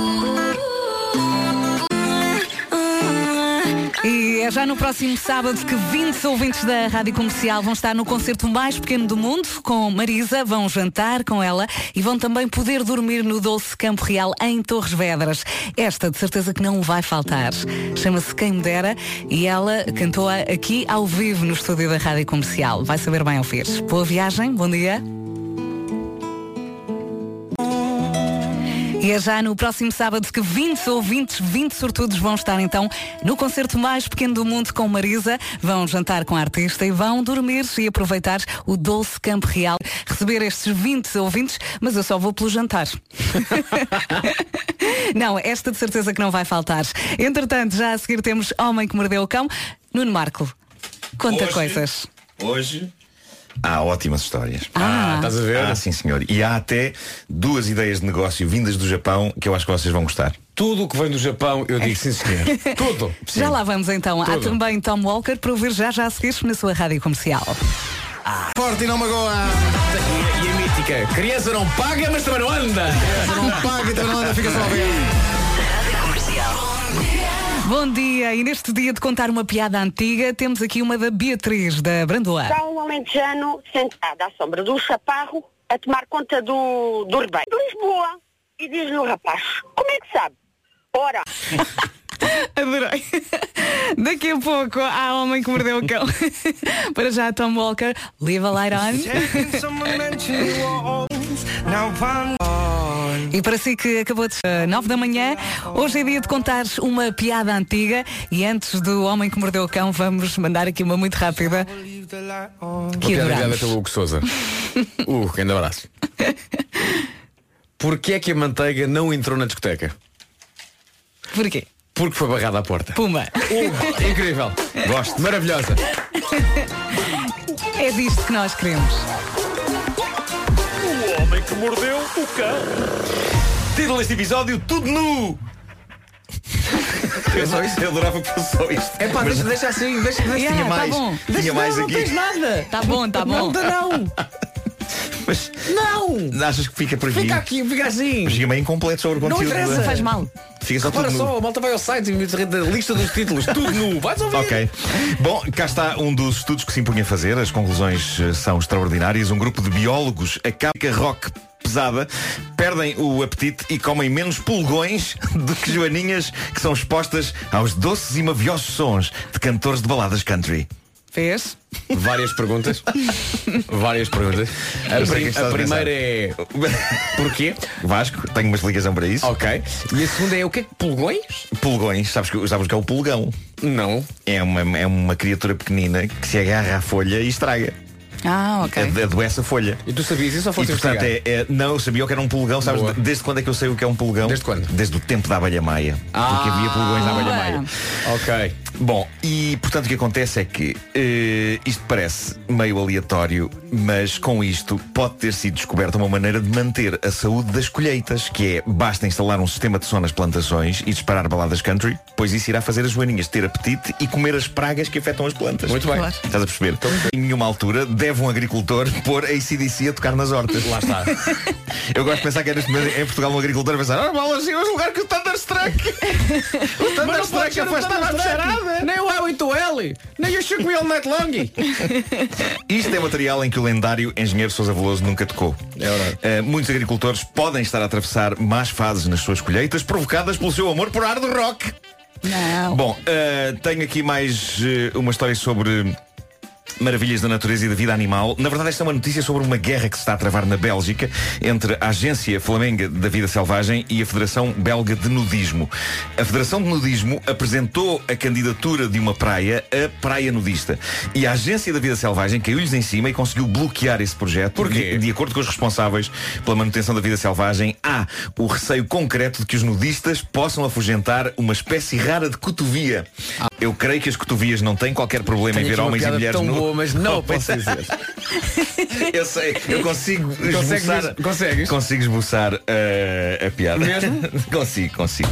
É já no próximo sábado que 20 ouvintes da Rádio Comercial vão estar no concerto mais pequeno do mundo com Marisa, vão jantar com ela e vão também poder dormir no Doce Campo Real em Torres Vedras. Esta de certeza que não vai faltar. Chama-se Quem Me Dera e ela cantou-a aqui ao vivo no estúdio da Rádio Comercial. Vai saber bem ouvir. Boa viagem, bom dia. E é já no próximo sábado que 20 ouvintes, 20 sortudos vão estar então no concerto mais pequeno do mundo com Marisa. Vão jantar com a artista e vão dormir e aproveitar o Doce Campo Real. Receber estes 20 ouvintes, mas eu só vou pelo jantar. não, esta de certeza que não vai faltar. Entretanto, já a seguir temos Homem que Mordeu o Cão. Nuno Marco, conta Hoje- coisas. Hoje há ótimas histórias. Ah. Estás a ver? Ah, sim senhor. E há até duas ideias de negócio vindas do Japão que eu acho que vocês vão gostar. Tudo o que vem do Japão, eu digo sim senhor. Tudo. Já lá vamos então. Há Tudo. também Tom Walker para ouvir já já a seguir na sua rádio comercial. Forte e não magoa. E, e a mítica, criança não paga, mas também não anda. Não paga, então não anda, fica só a ver. Bom dia, e neste dia de contar uma piada antiga, temos aqui uma da Beatriz, da Brandoa. Está um alentejano sentado à sombra do chaparro a tomar conta do, do rebanho de Lisboa. E diz-lhe o rapaz, como é que sabe? Ora, Adorei. Daqui a pouco há homem que mordeu o cão. Para já, Tom Walker, Live a Light On. E para si que acabou de uh, 9 da manhã, hoje é dia de contar uma piada antiga e antes do homem que mordeu o cão, vamos mandar aqui uma muito rápida Uma que piada enviada pelo Hugo Souza. Hugo, grande abraço. Porquê é que a manteiga não entrou na discoteca? Porquê? Porque foi barrada à porta. Puma. Hugo, incrível. Gosto. Maravilhosa. É disto que nós queremos. Título deste episódio, tudo nu! Eu, só eu adorava que fosse só isto. É pá, Mas deixa, deixa assim, deixa, deixa. Yeah, tinha mais, tá bom. tinha Deixa, mais não, aqui. não tens nada. Tá bom, tá bom. Não, não. Mas Não. achas que fica por aqui? Fica aqui, fica assim. Fica meio incompleto sobre o Não conteúdo. interessa. da- Faz mal. Fica só Repara tudo nu. só, a malta vai ao site e me diz a lista dos títulos. Tudo nu. Vais ouvir. Ok. Bom, cá está um dos estudos que se impunha a fazer. As conclusões eh, são extraordinárias. Um grupo de biólogos acaba a rock pesada perdem o apetite e comem menos pulgões do que joaninhas que são expostas aos doces e maviosos sons de cantores de baladas country. Fez? Várias perguntas. Várias perguntas. A, prim- a primeira é porquê? Vasco, tenho uma explicação para isso. Ok. E a segunda é o que é que pulgões? Pulgões, sabes, que- sabes que é o pulgão? Não. É uma, é uma criatura pequenina que se agarra à folha e estraga. Ah, ok. Ade- Adoece a folha. E tu sabias isso ou E foste portanto investigar? é, é- Não, eu sabia o que era um pulgão, sabes? Boa. de- Desde quando é que eu sei o que é um pulgão? Desde quando? Desde o tempo da abelha maia. Porque havia pulgões na abelha Ah. maia. Ok. Bom, e portanto o que acontece é que eh, isto parece meio aleatório, mas com isto pode ter sido descoberta uma maneira de manter a saúde das colheitas, que é basta instalar um sistema de som nas plantações e disparar baladas country, pois isso irá fazer as joaninhas ter apetite e comer as pragas que afetam as plantas. Muito bem. Claro. Estás a perceber? Em nenhuma altura deve um agricultor pôr a ACDC a tocar nas hortas. Lá está. Eu gosto de pensar que é neste momento em Portugal um agricultor a pensar, ah, bolas, assim, mas lugar que o Thunderstruck. o Thunderstruck afastava a bicharada. Nem o A8L. Nem o Shook Me All Night Long. Isto é material em que o lendário engenheiro Sousa Veloso nunca tocou. É verdade. Eh, muitos agricultores podem estar a atravessar más fases nas suas colheitas provocadas pelo seu amor por hard rock. Não. Bom, eh, tenho aqui mais eh, uma história sobre maravilhas da natureza e da vida animal. Na verdade, esta é uma notícia sobre uma guerra que se está a travar na Bélgica entre a Agência Flamenga da Vida Selvagem e a Federação Belga de Nudismo. A Federação de Nudismo apresentou a candidatura de uma praia a praia nudista. E a Agência da Vida Selvagem caiu-lhes em cima e conseguiu bloquear esse projeto. Porquê? De, de acordo com os responsáveis pela manutenção da vida selvagem, há o receio concreto de que os nudistas possam afugentar uma espécie rara de cotovia. Eu creio que as cotovias não têm qualquer problema Tenho em ver homens e mulheres tão nus. boa, mas não Oh, posso dizer. Eu sei, eu consigo esboçar. Consegues? Consigo esboçar eh, a piada. Mesmo? consigo, consigo.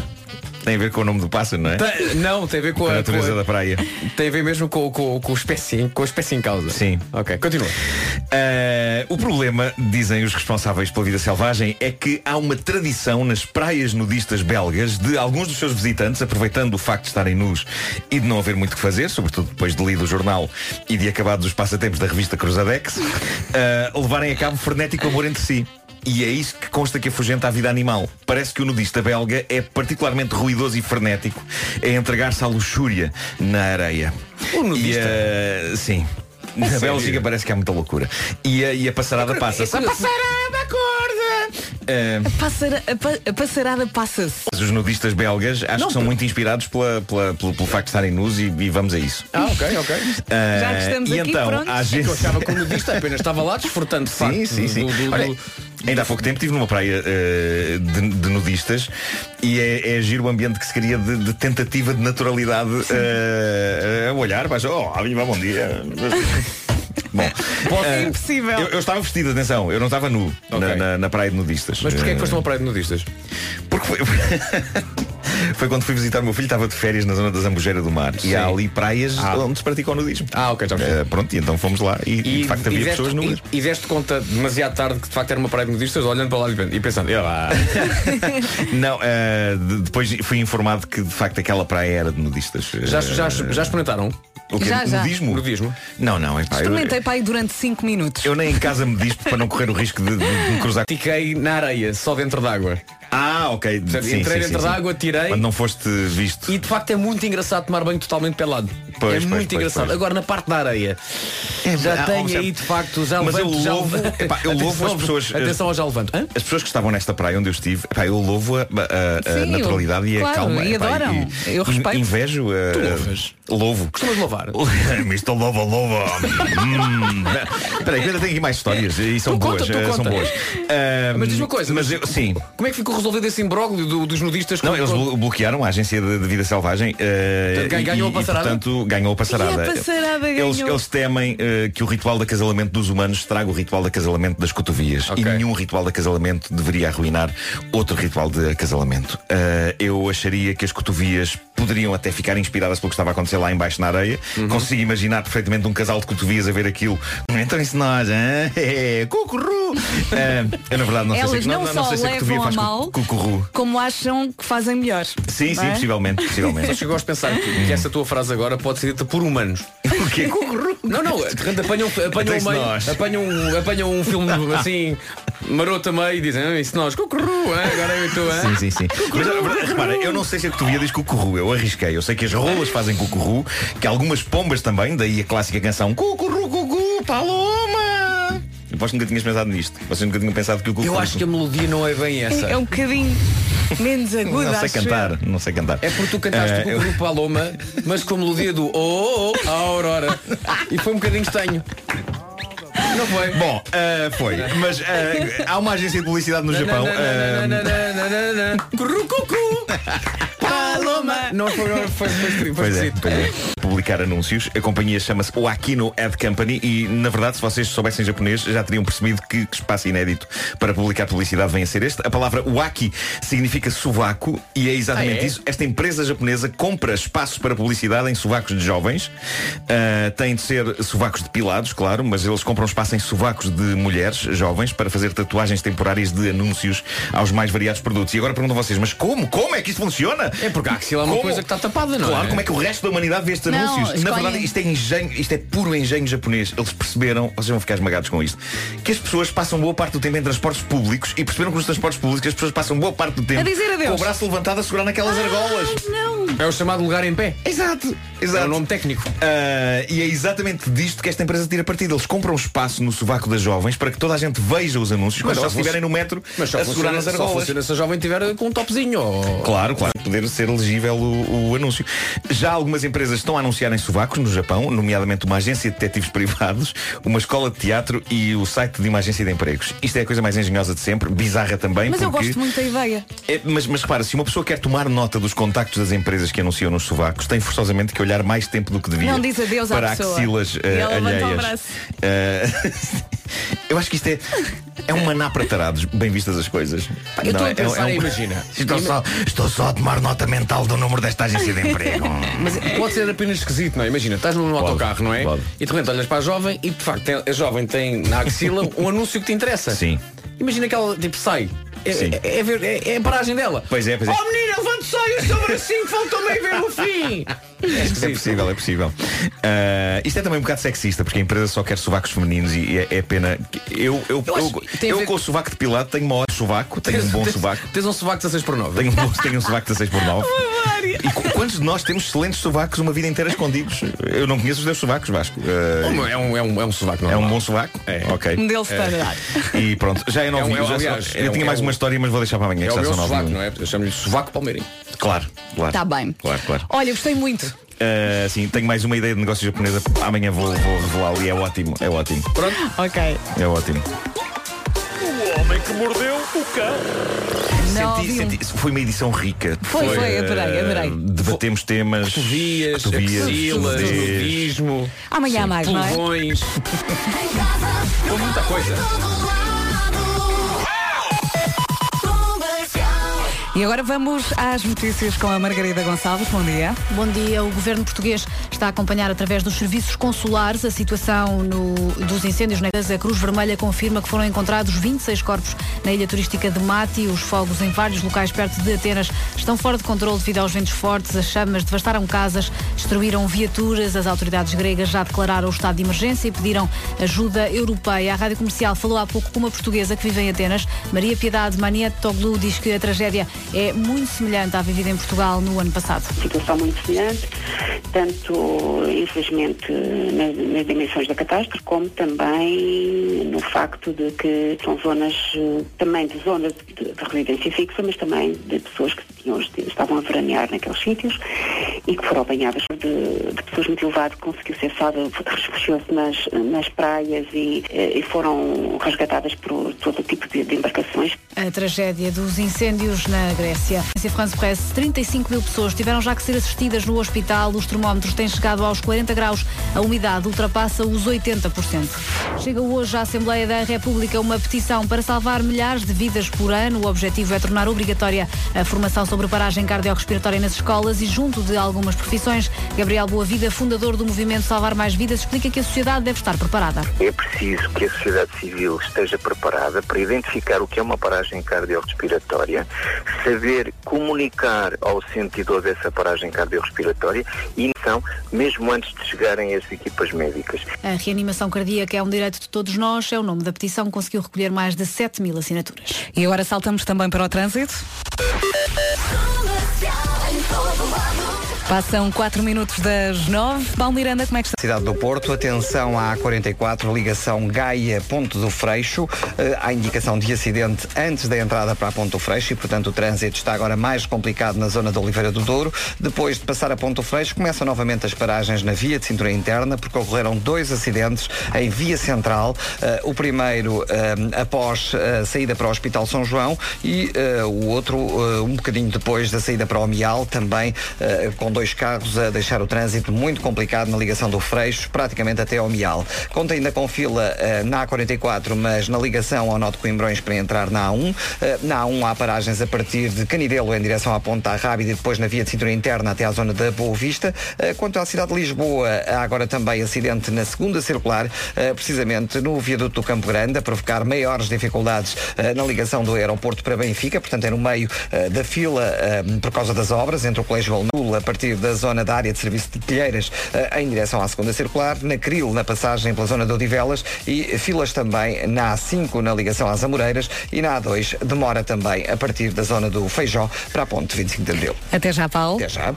Tem a ver com o nome do pássaro, não é? Tem- Não, tem a ver com Com a a, natureza com a- da praia. Tem a ver mesmo com, com, com, o espécie, com a espécie em causa. Sim. Ok, continua. Uh, o problema, dizem os responsáveis pela vida selvagem, é que há uma tradição nas praias nudistas belgas de alguns dos seus visitantes, aproveitando o facto de estarem nus e de não haver muito o que fazer, sobretudo depois de lido o jornal e de acabados os passatempos da revista Cruzadex, uh, levarem a cabo frenético amor entre si. E é isso que consta que afugenta a vida animal. Parece que o nudista belga é particularmente ruidoso e frenético a entregar-se à luxúria na areia. O nudista? E, uh, sim. Na sério? Bélgica parece que há muita loucura. E a, e a passarada passa-se. A curioso. passarada acorda! eh, Passara- a, pa- a passarada passa-se. os nudistas belgas acho Não, que são por- muito inspirados pela, pela- pelo, pelo facto de estarem nus e, e vamos a isso. Ah, ok, ok. Eh, Já que estamos e aqui, então, pronto. a É que eu agência... achava que o nudista apenas estava lá desfrutando de facto. Sim, sim, sim. do- do- do- Olha, ainda há pouco tempo estive numa praia eh, de, de nudistas e é, é giro o ambiente que se cria de, de tentativa de naturalidade a olhar, mas oh, viva bom dia. Bom, É eh, impossível. Eu, eu estava vestido, atenção, eu não estava nu na, Ok. na- na praia de nudistas. Mas porquê é que Eh, foste uma praia de nudistas? Porque foi, foi quando fui visitar o meu filho, estava de férias na zona da Zambujeira do Mar. Sim. E há ali praias Ah. onde se pratica o nudismo. Ah, ok, já. Eh, pronto, e então fomos lá e, de facto havia deste, pessoas nuas. e, e deste conta demasiado tarde que de facto era uma praia de nudistas, olhando para lá e pensando, "Ah, lá. Não, eh, de- depois fui informado que de facto aquela praia era de nudistas. já, Eh, já, já experimentaram? o quê? Já, já. Nudismo? Nudismo? Não, não, é pá, eu, Experimentei para aí durante 5 minutos. eu nem em casa me dispo para não correr o risco de, de- de me cruzar. Fiquei na areia, só dentro d'água. Ah, ok. Portanto, Sim, entrei sim, dentro sim, sim. d'água, tirei. Quando não foste visto. E de facto é muito engraçado tomar banho totalmente pelado. Pois, é pois, muito pois, engraçado. Agora na parte da areia. já ah, tenho oh, aí de facto, já Mas eu levanto, já louvo- epá, eu louvo as Atenção, pessoas- Atenção ao já levanto. Hã? As pessoas que estavam nesta praia onde eu estive, epá, eu louvo a, a- a Sim, naturalidade e a claro, calma. e epá, adoram. Eu in- respeito. Invejo. a- Tu louvas? Louvo. Costumas louvar? Mr. Louva, louva. Hum. Espera aí, eu ainda tenho aqui mais histórias e são Tu boas. conta, eh, são boas. Ah, Mas diz uma coisa, Mas mas- eu, sim. Como é que ficou resolvido esse imbróglio do- dos nudistas? Não, eles bloquearam a agência de, de vida selvagem eh, Portanto, e- ganhou a e, passarada? portanto ganhou a passarada. E a passarada eles, ganhou. eles temem eh, que o ritual de acasalamento dos humanos estraga o ritual de acasalamento das cotovias Ok. e nenhum ritual de acasalamento deveria arruinar outro ritual de acasalamento. Eh, eu acharia que as cotovias poderiam até ficar inspiradas pelo que estava a acontecer lá embaixo na areia. Uhum. Consigo imaginar perfeitamente um casal de cotovias a ver aquilo. Então isso nós, hein? É, cucurru. Eh, eu na verdade não sei Elas se, não, não, só sei se a cotovia a faz cu- mal, cucurru. como acham que fazem melhor. Sim, Não sim, é? possivelmente, possivelmente. Eu gosto de pensar que, que essa tua frase agora pode ser dita por humanos. O quê? Não, não, de repente apanham, apanham, meio, nós. apanham, um- apanham um filme assim, maroto a meio e dizem, ah, isso nós, cucurru, agora eu estou, Sim, sim, sim. Mas repara, eu não sei se a cotovia diz cucurru, eu arrisquei. Eu sei que as rolas fazem cucurru, que algumas pombas também, daí a clássica canção Cucurru, cucu, paloma. Eu aposto que nunca tinhas pensado nisto. Vocês nunca tinham pensado que o. Eu acho que a melodia não é bem essa. É um bocadinho menos aguda. Não sei acho eu. cantar, não sei cantar. É porque tu cantaste Eh, o Cucurru Paloma, mas com a melodia do Oh, oh, a Aurora. E foi um bocadinho estranho. Não foi? Bom, eh, foi. Mas eh, há uma agência de publicidade no Japão. Paloma. Não foi, foi, foi, foi, foi é, esquisito. pois é. Publicar anúncios. A companhia chama-se Wakino Ad Company e, na verdade, se vocês soubessem japonês, já teriam percebido que, espaço inédito para publicar publicidade vem a ser este. A palavra waki significa sovaco e é exatamente Ah, é? isso. Esta empresa japonesa compra espaços para publicidade em sovacos de jovens. Ah, têm de ser sovacos depilados, claro, mas eles compram espaço em sovacos de mulheres jovens para fazer tatuagens temporárias de anúncios aos mais variados produtos. E agora perguntam vocês, mas como? Como é que isso funciona? É porque a axila é uma Como? coisa que está tapada, não Claro, é? como é que o resto da humanidade vê estes Anúncios? Na escolhem- verdade, isto é engenho, isto é puro engenho japonês. Eles perceberam, vocês vão ficar esmagados com isto, que as pessoas passam boa parte do tempo em transportes públicos e perceberam que nos transportes públicos as pessoas passam boa parte do tempo A dizer adeus. com o braço levantado a segurar naquelas argolas. Não. É o chamado lugar em pé. Exato, É exato. o nome técnico. Ah, e é exatamente disto que esta empresa tira partido. Eles compram espaço no sovaco das jovens para que toda a gente veja os anúncios quando só elas funci- estiverem no metro Mas só a segurar funciona, nas só argolas. funciona se a jovem tiver com um topzinho. ou- Claro, claro, poder ser legível o, o anúncio. Já algumas empresas estão a anunciar em sovacos no Japão, nomeadamente uma agência de detetives privados, uma escola de teatro e o site de uma agência de empregos. Isto é a coisa mais engenhosa de sempre, bizarra também, Mas eu porque... gosto muito da ideia. É, mas, mas repara, se uma pessoa quer tomar nota dos contactos das empresas que anunciam nos sovacos, tem forçosamente que olhar mais tempo do que devia. Não diz adeus à para pessoa. axilas o alheias. Eh, eu acho que isto é, é um maná para tarados, bem vistas as coisas. eu estou a é- pensar, é um- imagina. Estou só, estou só a tomar nota mental do número desta agência de emprego. Mas pode ser apenas esquisito, não é? Imagina, estás num autocarro, não é? pode. E de repente olhas para a jovem e de facto a jovem tem na axila um anúncio que te interessa. Sim. Imagina que ela tipo sai. É, é, é ver- é- é a paragem dela. Pois é, pois é. Oh menina, levante só o seu bracinho, faltou meio ver o fim. É possível, é possível. Ah, isto é também um bocado sexista, porque a empresa só quer sovacos femininos e é, é pena. Eu, eu, Eu eu, eu ver- com o sovaco depilado tenho um ótimo sovaco, tenho um bom Tens- sovaco. Tens um sovaco 16 por 9. Tenho um, bom- tenho um sovaco 16 por 9. E qu- quantos de nós temos excelentes sovacos uma vida inteira escondidos? Eu não conheço os teus sovacos, Vasco. Ah, É um, é um, é um sovaco é normal. um bom sovaco? É. Ok. Um deles está a dar. E pronto, já é É um- novinho. é um- já aliás, é eu um- tinha é mais um- uma história, mas vou deixar para amanhã. É o meu sovaco, não é? Eu chamo-lhe sovaco palmeirinho. Claro, claro. Está Tá bem. Claro, claro. Olha, gostei muito. Ah, sim, tenho mais uma ideia de negócio japonesa. Amanhã vou, vou revelá-lo e é ótimo. É ótimo. Pronto. Ok. É ótimo. O homem que mordeu o cão. Não, Senti- um- senti- foi uma edição rica. Foi, foi, adorei, eh, adorei. Debatemos temas. Cotovias, axilas, nudismo, Amanhã há mais, não é? pulgões. Com muita coisa. E agora vamos às notícias com a Margarida Gonçalves. Bom dia. Bom dia. O governo português está a acompanhar através dos serviços consulares a situação no- dos incêndios na. A Cruz Vermelha confirma que foram encontrados 26 corpos na ilha turística de Mati. Os fogos em vários locais perto de Atenas estão fora de controle devido aos ventos fortes. As chamas devastaram casas, destruíram viaturas. As autoridades gregas já declararam o estado de emergência e pediram ajuda europeia. A Rádio Comercial falou há pouco com uma portuguesa que vive em Atenas. Maria Piedade Manietoglu diz que a tragédia é muito semelhante à vivida em Portugal no ano passado. situação muito semelhante, tanto infelizmente nas, nas dimensões da catástrofe, como também no facto de que são zonas eh, também de zonas de, de residência fixa, mas também de pessoas que tinham, estavam a veranear naqueles sítios e que foram apanhadas de, de pessoas muito elevadas, conseguiu ser salva, refugiou-se nas, nas praias e, eh, e foram resgatadas por todo tipo de, de embarcações. A tragédia dos incêndios na Grécia. A France Press, 35 mil pessoas tiveram já que ser assistidas no hospital. Os termómetros têm chegado aos 40 graus. A umidade ultrapassa os 80%. Chega hoje à Assembleia da República uma petição para salvar milhares de vidas por ano. O objetivo é tornar obrigatória a formação sobre paragem cardiorrespiratória nas escolas e junto de algumas profissões. Gabriel Boavida, fundador do movimento Salvar Mais Vidas, explica que a sociedade deve estar preparada. É preciso que a sociedade civil esteja preparada para identificar o que é uma paragem cardiorrespiratória, saber comunicar ao sentidor dessa paragem cardiorrespiratória e então, mesmo antes de chegarem as equipas médicas. A reanimação cardíaca é um direito de todos nós. É o nome da petição. Conseguiu recolher mais de 7 mil assinaturas. E agora saltamos também para o trânsito. Passam 4 minutos das 9. Paulo Miranda, como é que está? Cidade do Porto, atenção à A44, ligação Gaia-Ponto do Freixo. Eh, há indicação de acidente antes da entrada para a Ponto do Freixo e, portanto, o trânsito está agora mais complicado na zona de Oliveira do Douro. Depois de passar a Ponto do Freixo, começam novamente as paragens na via de cintura interna, porque ocorreram dois acidentes em via central. Eh, o primeiro eh, após a saída para o Hospital São João e o outro um bocadinho depois da saída para o Mial, também com dois carros a deixar o trânsito muito complicado na ligação do Freixo, praticamente até ao Mial. Conta ainda com fila eh, na A44, mas na ligação ao Nó de Coimbrões para entrar na A1. Eh, na A1 há paragens a partir de Canidelo em direção à Ponta Rábida e depois na via de cintura interna até à zona da Boa Vista. Eh, quanto à cidade de Lisboa, há agora também acidente na segunda circular, precisamente no viaduto do Campo Grande, a provocar maiores dificuldades na ligação do aeroporto para Benfica, portanto é no meio da fila por causa das obras entre o Colégio Alemão, a partir da zona da área de serviço de telheiras eh, em direção à segunda circular, na Cril, na passagem pela zona de Odivelas e filas também na A5 na ligação às Amoreiras e na A2 demora também a partir da zona do Feijó para a ponte 25 de Abril. Até já, Paulo. Até já.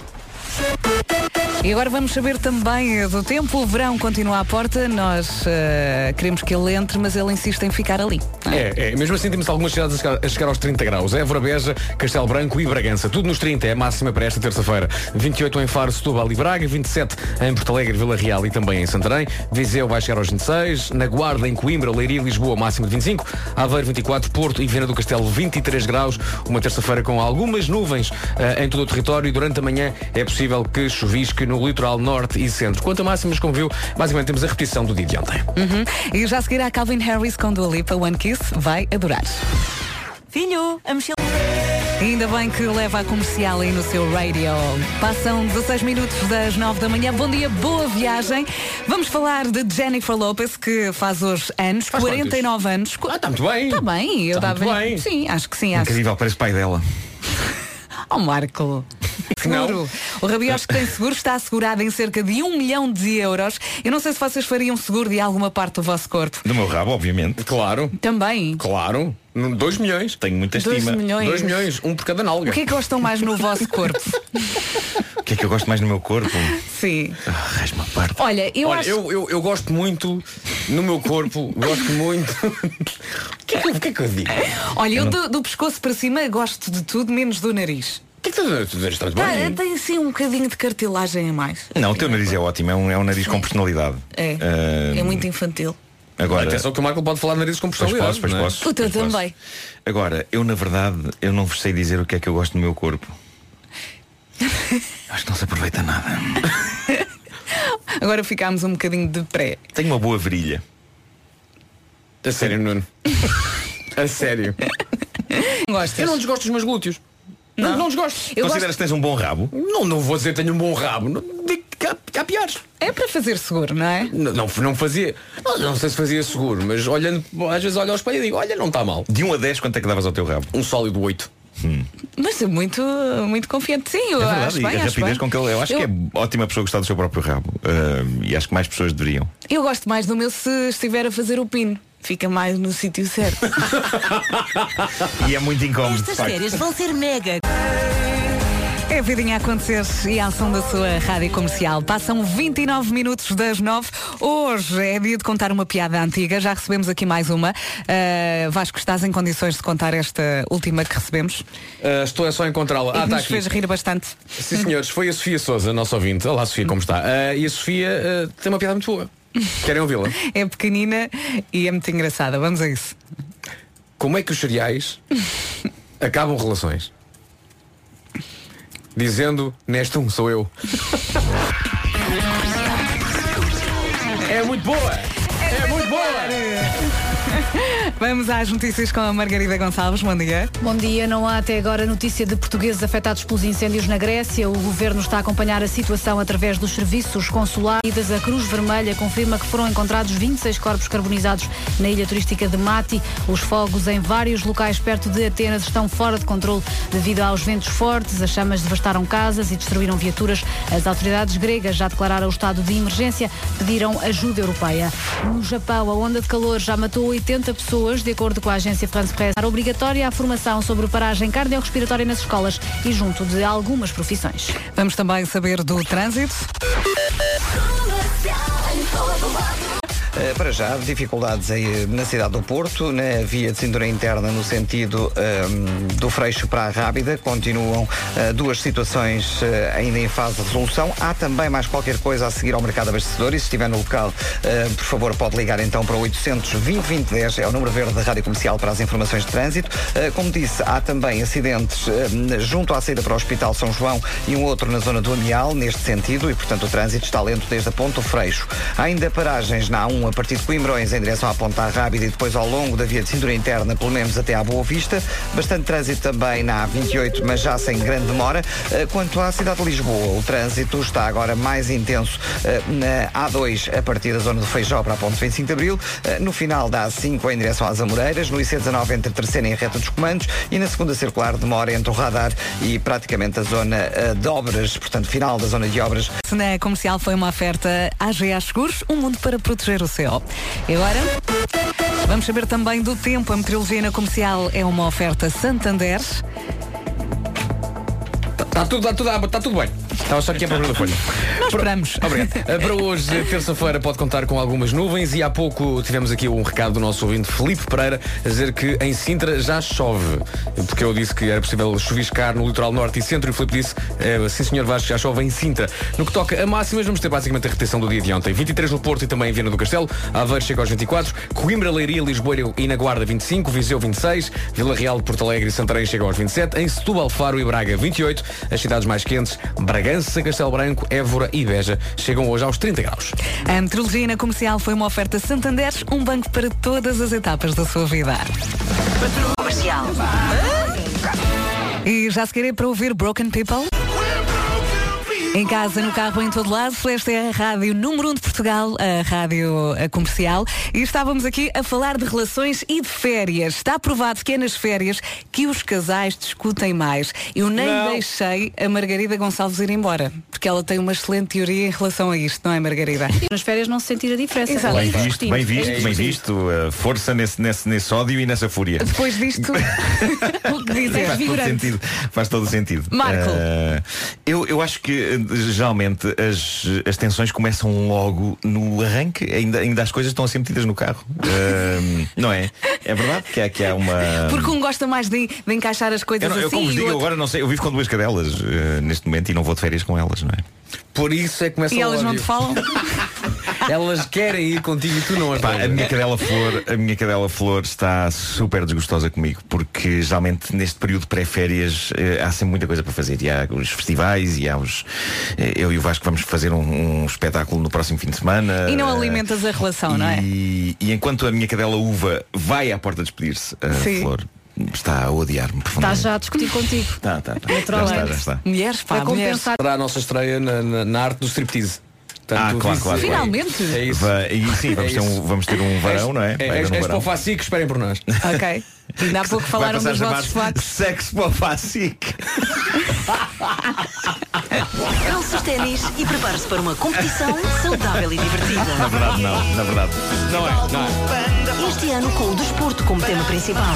E agora vamos saber também eh, do tempo. O verão continua à porta. Nós eh, queremos que ele entre, mas ele insiste em ficar ali. É, é, mesmo assim temos algumas cidades a chegar, a chegar aos 30 graus. Évora, Beja, Castelo Branco e Bragança. Tudo nos 30, é a máxima para esta terça-feira. 28 em Faro, Setúbal e Braga, 27 em Porto Alegre, Vila Real e também em Santarém. Viseu vai chegar aos 26, na Guarda, em Coimbra, Leiria e Lisboa, máxima de 25. Aveiro, 24, Porto e Viana do Castelo, 23 graus. Uma terça-feira com algumas nuvens eh, em todo o território e durante a manhã é possível que chuvisque no litoral norte e centro. Quanto a máximas, como viu, basicamente temos a repetição do dia de ontem. Uhum. E já a seguir a Calvin Harris com Dua Lipa, One Kiss, vai adorar. Filho, a mochila. Ainda bem que leva a comercial aí no seu radio. Passam 16 minutos das 9 da manhã. Bom dia, boa viagem. Vamos falar de Jennifer Lopez, que faz hoje anos, Faz 49 anos. Ah, está muito bem. Está bem, eu Está estava bem. Sim, acho que sim. Acho. Incrível, parece pai dela. Oh Marco. Seguro. O Rabiosque tem seguro, está assegurado em cerca de um milhão de euros. Eu não sei se vocês fariam seguro de alguma parte do vosso corpo. Do meu rabo, obviamente. Claro. Também. Claro. 2 milhões. Tenho muita Dois estima. milhões. 2 milhões, um por cada nalga. O que é que gostam mais no vosso corpo? O que é que eu gosto mais no meu corpo? Sim. Ah, Raiz-me a parte. Olha, eu Olha, acho. eu, eu, eu gosto muito no meu corpo, gosto muito. O que, é que, eu- que é que eu digo? Olha, eu do, do pescoço para cima gosto de tudo, menos do nariz. O que é que tu, tu, tu estás Ah, bem? tem assim um bocadinho de cartilagem a mais. Não, o teu nariz é ótimo, é um, é um nariz com personalidade. É. Ah, É muito infantil. Agora, Atenção que o Marco pode falar de narizes com pois personalidade. posso, pois não é? posso. O teu pois posso. também. Agora, eu na verdade, eu não vos sei dizer o que é que eu gosto no meu corpo. Acho que não se aproveita nada. Agora ficámos um bocadinho de pré. Tenho uma boa virilha. A sério, Nuno. A sério. Gostas? Eu não desgosto dos meus glúteos. Não, não, desgosto. Eu Consideras que tens um bom rabo? Não, não vou dizer que tenho um bom rabo. Não, digo que há, que há piores. É para fazer seguro, não é? Não, não, não fazia. Não, não sei se fazia seguro, mas olhando, às vezes olho ao espelho e digo, olha, não está mal. De 1 a 10, quanto é que davas ao teu rabo? Um sólido 8. Mas é muito, muito confiante. Sim, eu É acho verdade, bem, e a acho rapidez bem. com que ele. Eu acho que é ótima pessoa gostar do seu próprio rabo. Ah, e acho que mais pessoas deveriam. Eu gosto mais do meu se estiver a fazer o pino. Fica mais no sítio certo. E é muito incómodo. de Estas facto. férias vão ser mega. É a vidinha a acontecer e a ação da sua rádio comercial. Passam 29 minutos das 9. Hoje é dia de contar uma piada antiga. Já recebemos aqui mais uma. Uh, Vasco, estás em condições de contar esta última que recebemos? Ah, estou é só a encontrá-la. Ah, está nos aqui. fez rir bastante. Sim, senhores, foi a Sofia Souza, nossa ouvinte. Olá, Sofia, como está? Ah, e a Sofia tem uma piada muito boa. Querem ouvi-la? É pequenina e é muito engraçada. Vamos a isso. Como é que os cereais acabam relações? Dizendo, neste um sou eu. É muito boa! Vamos às notícias com a Margarida Gonçalves. Bom dia. Bom dia. Não há até agora notícia de portugueses afetados pelos incêndios na Grécia. O governo está a acompanhar a situação através dos serviços consulares. A Cruz Vermelha confirma que foram encontrados 26 corpos carbonizados na ilha turística de Mati. Os fogos em vários locais perto de Atenas estão fora de controle devido aos ventos fortes. As chamas devastaram casas e destruíram viaturas. As autoridades gregas já declararam o estado de emergência, pediram ajuda europeia. No Japão, a onda de calor já matou 80 pessoas, de acordo com a agência France Press. Era obrigatória a formação sobre paragem cardiorrespiratória nas escolas e junto de algumas profissões. Vamos também saber do trânsito. Uh, para já, dificuldades aí na cidade do Porto, na via de cintura interna no sentido um, do Freixo para a Rábida. Continuam uh, duas situações uh, ainda em fase de resolução. Há também mais qualquer coisa a seguir ao mercado abastecedor e se estiver no local, uh, por favor, pode ligar então para o 800 2010 é o número verde da Rádio Comercial para as informações de trânsito. Como disse, há também acidentes junto à saída para o Hospital São João e um outro na zona do Amial, neste sentido, e portanto o trânsito está lento desde a Ponto Freixo. Há ainda paragens na A1 a partir de Coimbrões em direção à Ponta Rábida e depois ao longo da via de cintura interna, pelo menos até à Boa Vista. Bastante trânsito também na A28, mas já sem grande demora. Uh, Quanto à cidade de Lisboa, o trânsito está agora mais intenso uh, na A2 a partir da zona do Feijó para a Ponte 25 de Abril, uh, no final da A5 em direção às Amoreiras, no IC19 entre terceira e reta dos comandos e na segunda circular demora entre o radar e praticamente a zona de obras, portanto final da zona de obras. Na comercial foi uma oferta AGA Seguros, um mundo para proteger o E agora, vamos saber também do tempo. A meteorologia na comercial é uma oferta Santander. Está tudo, está tudo, está tudo bem. Estava só aqui a procura da folha. Nós esperamos. Obrigado. Uh, Para hoje, terça-feira, pode contar com algumas nuvens e há pouco tivemos aqui um recado do nosso ouvinte Felipe Pereira a dizer que em Sintra já chove. Porque eu disse que era possível chuviscar no litoral norte e centro e o Felipe disse, eh, sim senhor Vasco, já chove em Sintra. No que toca a máximas, vamos ter basicamente a repetição do dia de ontem. 23 no Porto e também em Viana do Castelo. Aveiro chega aos 24. Coimbra, Leiria, Lisboa e na Guarda 25. Viseu 26. Vila Real, Porto Alegre e Santarém chegam aos 27. Em Setúbal, Faro e Braga 28. As cidades mais quentes, Bragança, Castelo Branco, Évora e Beja chegam hoje aos 30 graus. A meteorologia na comercial foi uma oferta Santander, um banco para todas as etapas da sua vida. Comercial. E já se querer para ouvir Broken People? Em casa, no carro, em todo lado, esta é a rádio número 1 um de Portugal, a rádio eh, comercial, e estávamos aqui a falar de relações e de férias. Está provado que é nas férias que os casais discutem mais. Eu nem Não. deixei a Margarida Gonçalves ir embora, porque ela tem uma excelente teoria em relação a isto, não é, Margarida? Nas férias não se sentir a diferença. Exato. Bem É visto, bem É visto, bem distinto. visto. Uh, força nesse, nesse, nesse ódio e nessa fúria. Depois disto, o que dizer? faz todo sentido. Faz todo o sentido. Marco. Uh, eu, eu acho que uh, geralmente as, as tensões começam logo no arranque, ainda, ainda as coisas estão a ser metidas no carro. Uh, não é? É verdade que há, que há uma. Porque um gosta mais de, de encaixar as coisas Eu, não- eu, assim como vos digo, outro- agora não sei, eu vivo com duas cadelas uh, neste momento e não vou de férias com elas, não é? Por isso é que começa E elas não te falam? Elas querem ir contigo e tu não as Pá, a minha cadela flor, a minha cadela flor está super desgostosa comigo, porque geralmente neste período pré-férias eh, há sempre muita coisa para fazer. E há os festivais e há os. eh, eu e o Vasco vamos fazer um, um espetáculo no próximo fim de semana. E não eh, alimentas a relação, não é? e, e enquanto a minha cadela uva vai à porta despedir-se, a Sim. flor está a odiar-me Está profundamente. já a discutir contigo. Tá, tá, tá. Já Naturalmente. está, já está. Mulheres, pá, Para mulheres. compensar. Será a nossa estreia na, na- na arte do striptease. Portanto, Ah, claro, claro. Finalmente. É isso. Vai- e sim, vamos, É ter um, isso. vamos ter um varão, não é? É, é, é, é, que esperem por nós. Ok. Ainda há pouco falaram dos vossos flacos. Sexo para o Facic. Calça os ténis e prepare-se para uma competição saudável e divertida. Na verdade, não. Na verdade. Não é, não é. Este ano com o desporto como tema principal.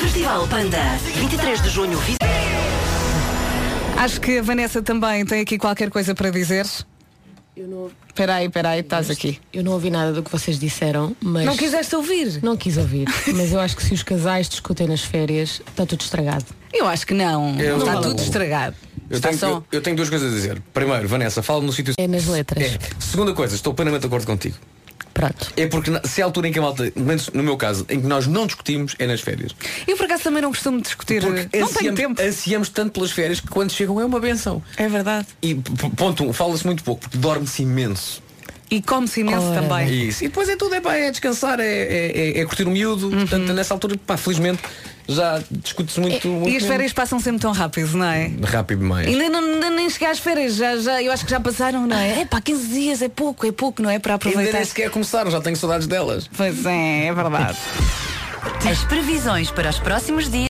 Festival Panda, 23 de junho. Acho que a Vanessa também tem aqui qualquer coisa para dizer. Eu não, Espera aí, espera aí, estás aqui. eu não ouvi nada do que vocês disseram, mas. Não quiseste ouvir? Não quis ouvir. mas eu acho que se os casais discutem nas férias, está tudo estragado. Eu acho que não. Eu- Está tudo estragado. Eu Está tenho, só. eu, eu tenho duas coisas a dizer. Primeiro, Vanessa, fala no sítio. É nas letras. É. Segunda coisa, estou plenamente de acordo contigo. Pronto. É porque na- se a altura em que a malta, no meu caso, em que nós não discutimos, é nas férias. Eu por acaso também não costumo discutir. Porque não tenho ansiamos, tempo. ansiamos tanto pelas férias que quando chegam é uma benção. É verdade. E ponto um, fala-se muito pouco, porque dorme-se imenso. E come-se imenso Ora também. Isso. E depois é tudo, é, pá, é descansar, é, é, é- é curtir o miúdo. Portanto, nessa altura, pá, felizmente, já discute-se muito, muito E as férias passam sempre tão rápido, não é? Rápido demais. Ainda não, ainda nem cheguei às férias, já, já, eu acho que já passaram, não é? É pá, 15 dias é pouco, é pouco, não é? Para Ainda aproveitar. nem sequer começaram, já tenho saudades delas. Pois é, é verdade. As previsões para os próximos dias.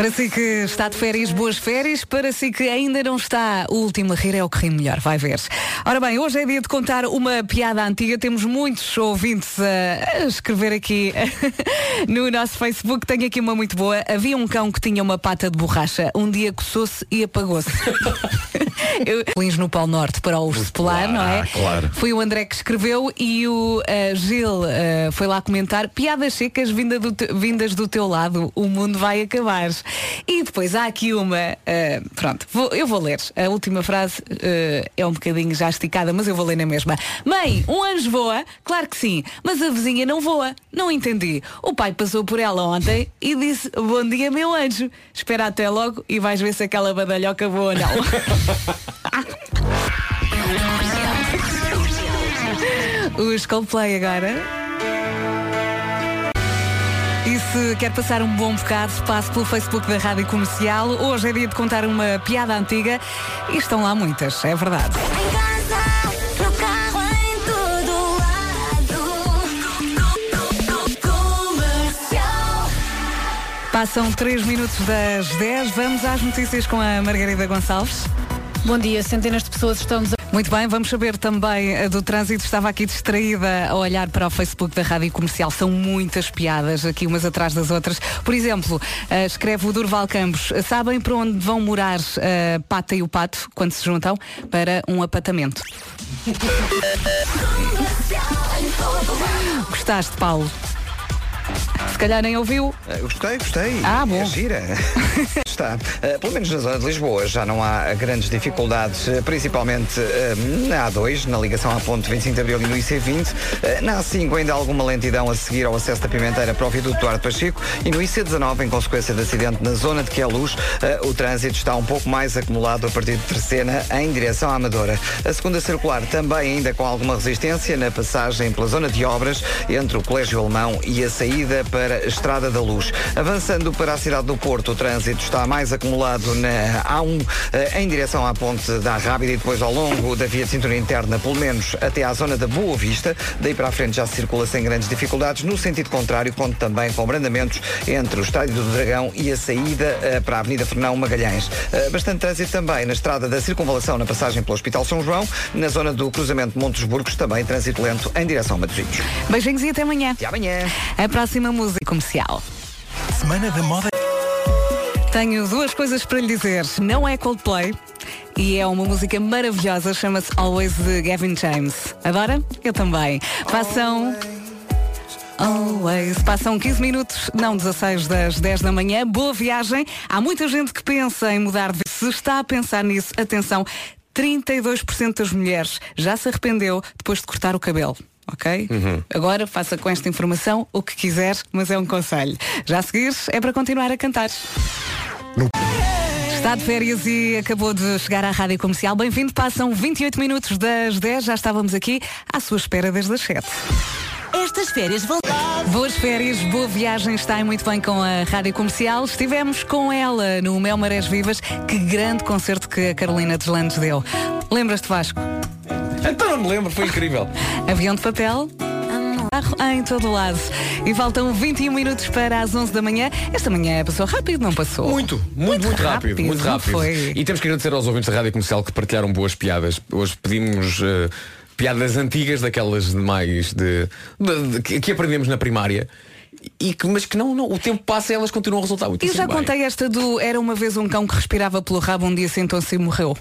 Para si que está de férias, boas férias. Para si que ainda não está, o último a rir é o que ri melhor, vai ver. Ora bem, hoje é dia de contar uma piada antiga. Temos muitos ouvintes a, escrever aqui no nosso Facebook. Tenho aqui uma muito boa. Havia um cão que tinha uma pata de borracha. Um dia coçou-se e apagou-se. Lins no Polo Norte para o sepelar, não é? Ah, claro. Foi o André que escreveu e o eh, Gil eh, foi lá comentar piadas secas vinda do te- vindas do teu lado, o mundo vai acabar. E depois há aqui uma, eh, pronto, vou- eu vou ler. A última frase eh, é um bocadinho já esticada, mas eu vou ler na mesma. Mãe, um anjo voa? Claro que sim, mas a vizinha não voa. Não entendi. O pai passou por ela ontem e disse, bom dia meu anjo. Espera até logo e vais ver se aquela badalhoca voa ou não. Os Coldplay agora. Se quer passar um bom bocado, passe pelo Facebook da Rádio Comercial. Hoje é dia de contar uma piada antiga e estão lá muitas, é verdade. Passam 3 minutos das 10. Vamos às notícias com a Margarida Gonçalves. Bom dia, centenas de pessoas estamos a Muito bem, vamos saber também eh, do trânsito. Estava aqui distraída a olhar para o Facebook da Rádio Comercial. São muitas piadas aqui umas atrás das outras. Por exemplo, eh, escreve o Durval Campos. Sabem para onde vão morar a pata e o pato quando se juntam? Para um apartamento. Gostaste, Paulo? Se calhar nem ouviu. Eh, Gostei, gostei. Ah, bom. É gira. está. Uh, pelo menos na zona de Lisboa já não há grandes dificuldades, uh, principalmente uh, na A2, na ligação à ponte 25 de Abril e no IC20. Uh, na A5 ainda há alguma lentidão a seguir ao acesso da Pimenteira para o viaduto Duarte Pacheco e no IC19, em consequência de acidente na zona de Queluz, uh, o trânsito está um pouco mais acumulado a partir de Terceira em direção à Amadora. A segunda circular também ainda com alguma resistência na passagem pela zona de obras entre o Colégio Alemão e a saída para a Estrada da Luz. Avançando para a cidade do Porto, o trânsito está mais acumulado na A1 eh, em direção à ponte da Rábida e depois ao longo da via de cintura interna, pelo menos até à zona da Boa Vista. Daí para a frente já se circula sem grandes dificuldades. No sentido contrário, conto também com brandamentos entre o Estádio do Dragão e a saída eh, para a Avenida Fernão Magalhães. Eh, Bastante trânsito também na estrada da Circunvalação na passagem pelo Hospital São João, na zona do cruzamento de Montes Burgos, também trânsito lento em direção a Matosinhos. Beijinhos e até amanhã. Até amanhã. A próxima música comercial. Semana da Moda. Tenho duas coisas para lhe dizer. Não é Coldplay. E é uma música maravilhosa, chama-se Always de Gavin James. Adora? Eu também. Passam. Always. Passam 15 minutos, não 16 das 10 da manhã. Boa viagem. Há muita gente que pensa em mudar de. Se está a pensar nisso, atenção, 32% das mulheres já se arrependeu depois de cortar o cabelo. Ok? Agora faça com esta informação o que quiser, mas é um conselho. Já a seguir é para continuar a cantar. Está de férias e acabou de chegar à rádio comercial. Bem-vindo, passam 28 minutos das 10, já estávamos aqui à sua espera desde as 7. Estas férias vão. Boas férias, boa viagem, está muito bem com a Rádio Comercial. Estivemos com ela no Mel Marés Vivas. Que grande concerto que a Carolina Deslandes deu. Lembras-te, Vasco? Então não me lembro, foi incrível. Avião de papel. carro Em todo lado. E faltam 21 minutos para as 11 da manhã. Esta manhã passou rápido, não passou? Muito, muito, muito, rápido, muito não rápido. Foi. E temos que agradecer aos ouvintes da Rádio Comercial que partilharam boas piadas. Hoje pedimos eh, piadas antigas, daquelas de mais de, de- de- que- aprendemos na primária. E que, mas que não, não, o tempo passa e elas continuam a resultar muito Eu já bem. contei esta do Era uma vez um cão que respirava pelo rabo, um dia sentou-se e morreu.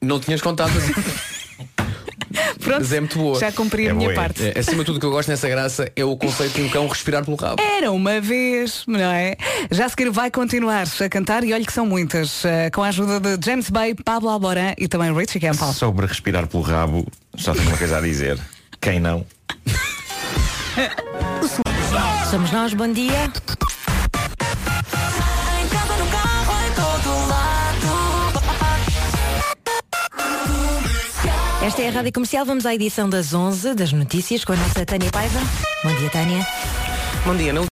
Não tinhas contado Pronto, Mas é muito boa. já cumpri a minha parte. É, acima de tudo o que eu gosto nessa graça é o conceito de um cão respirar pelo rabo. Era uma vez, não é? Já a seguir vai continuar a cantar e olha que são muitas, eh, com a ajuda de James Bay, Pablo Alborán e também Richie Campbell. Sobre respirar pelo rabo, só tenho uma coisa a dizer. Quem não? Somos nós, bom dia. Esta é a Rádio Comercial. Vamos à edição das 11 das notícias com a nossa Tânia Paiva. Bom dia, Tânia. Bom dia, não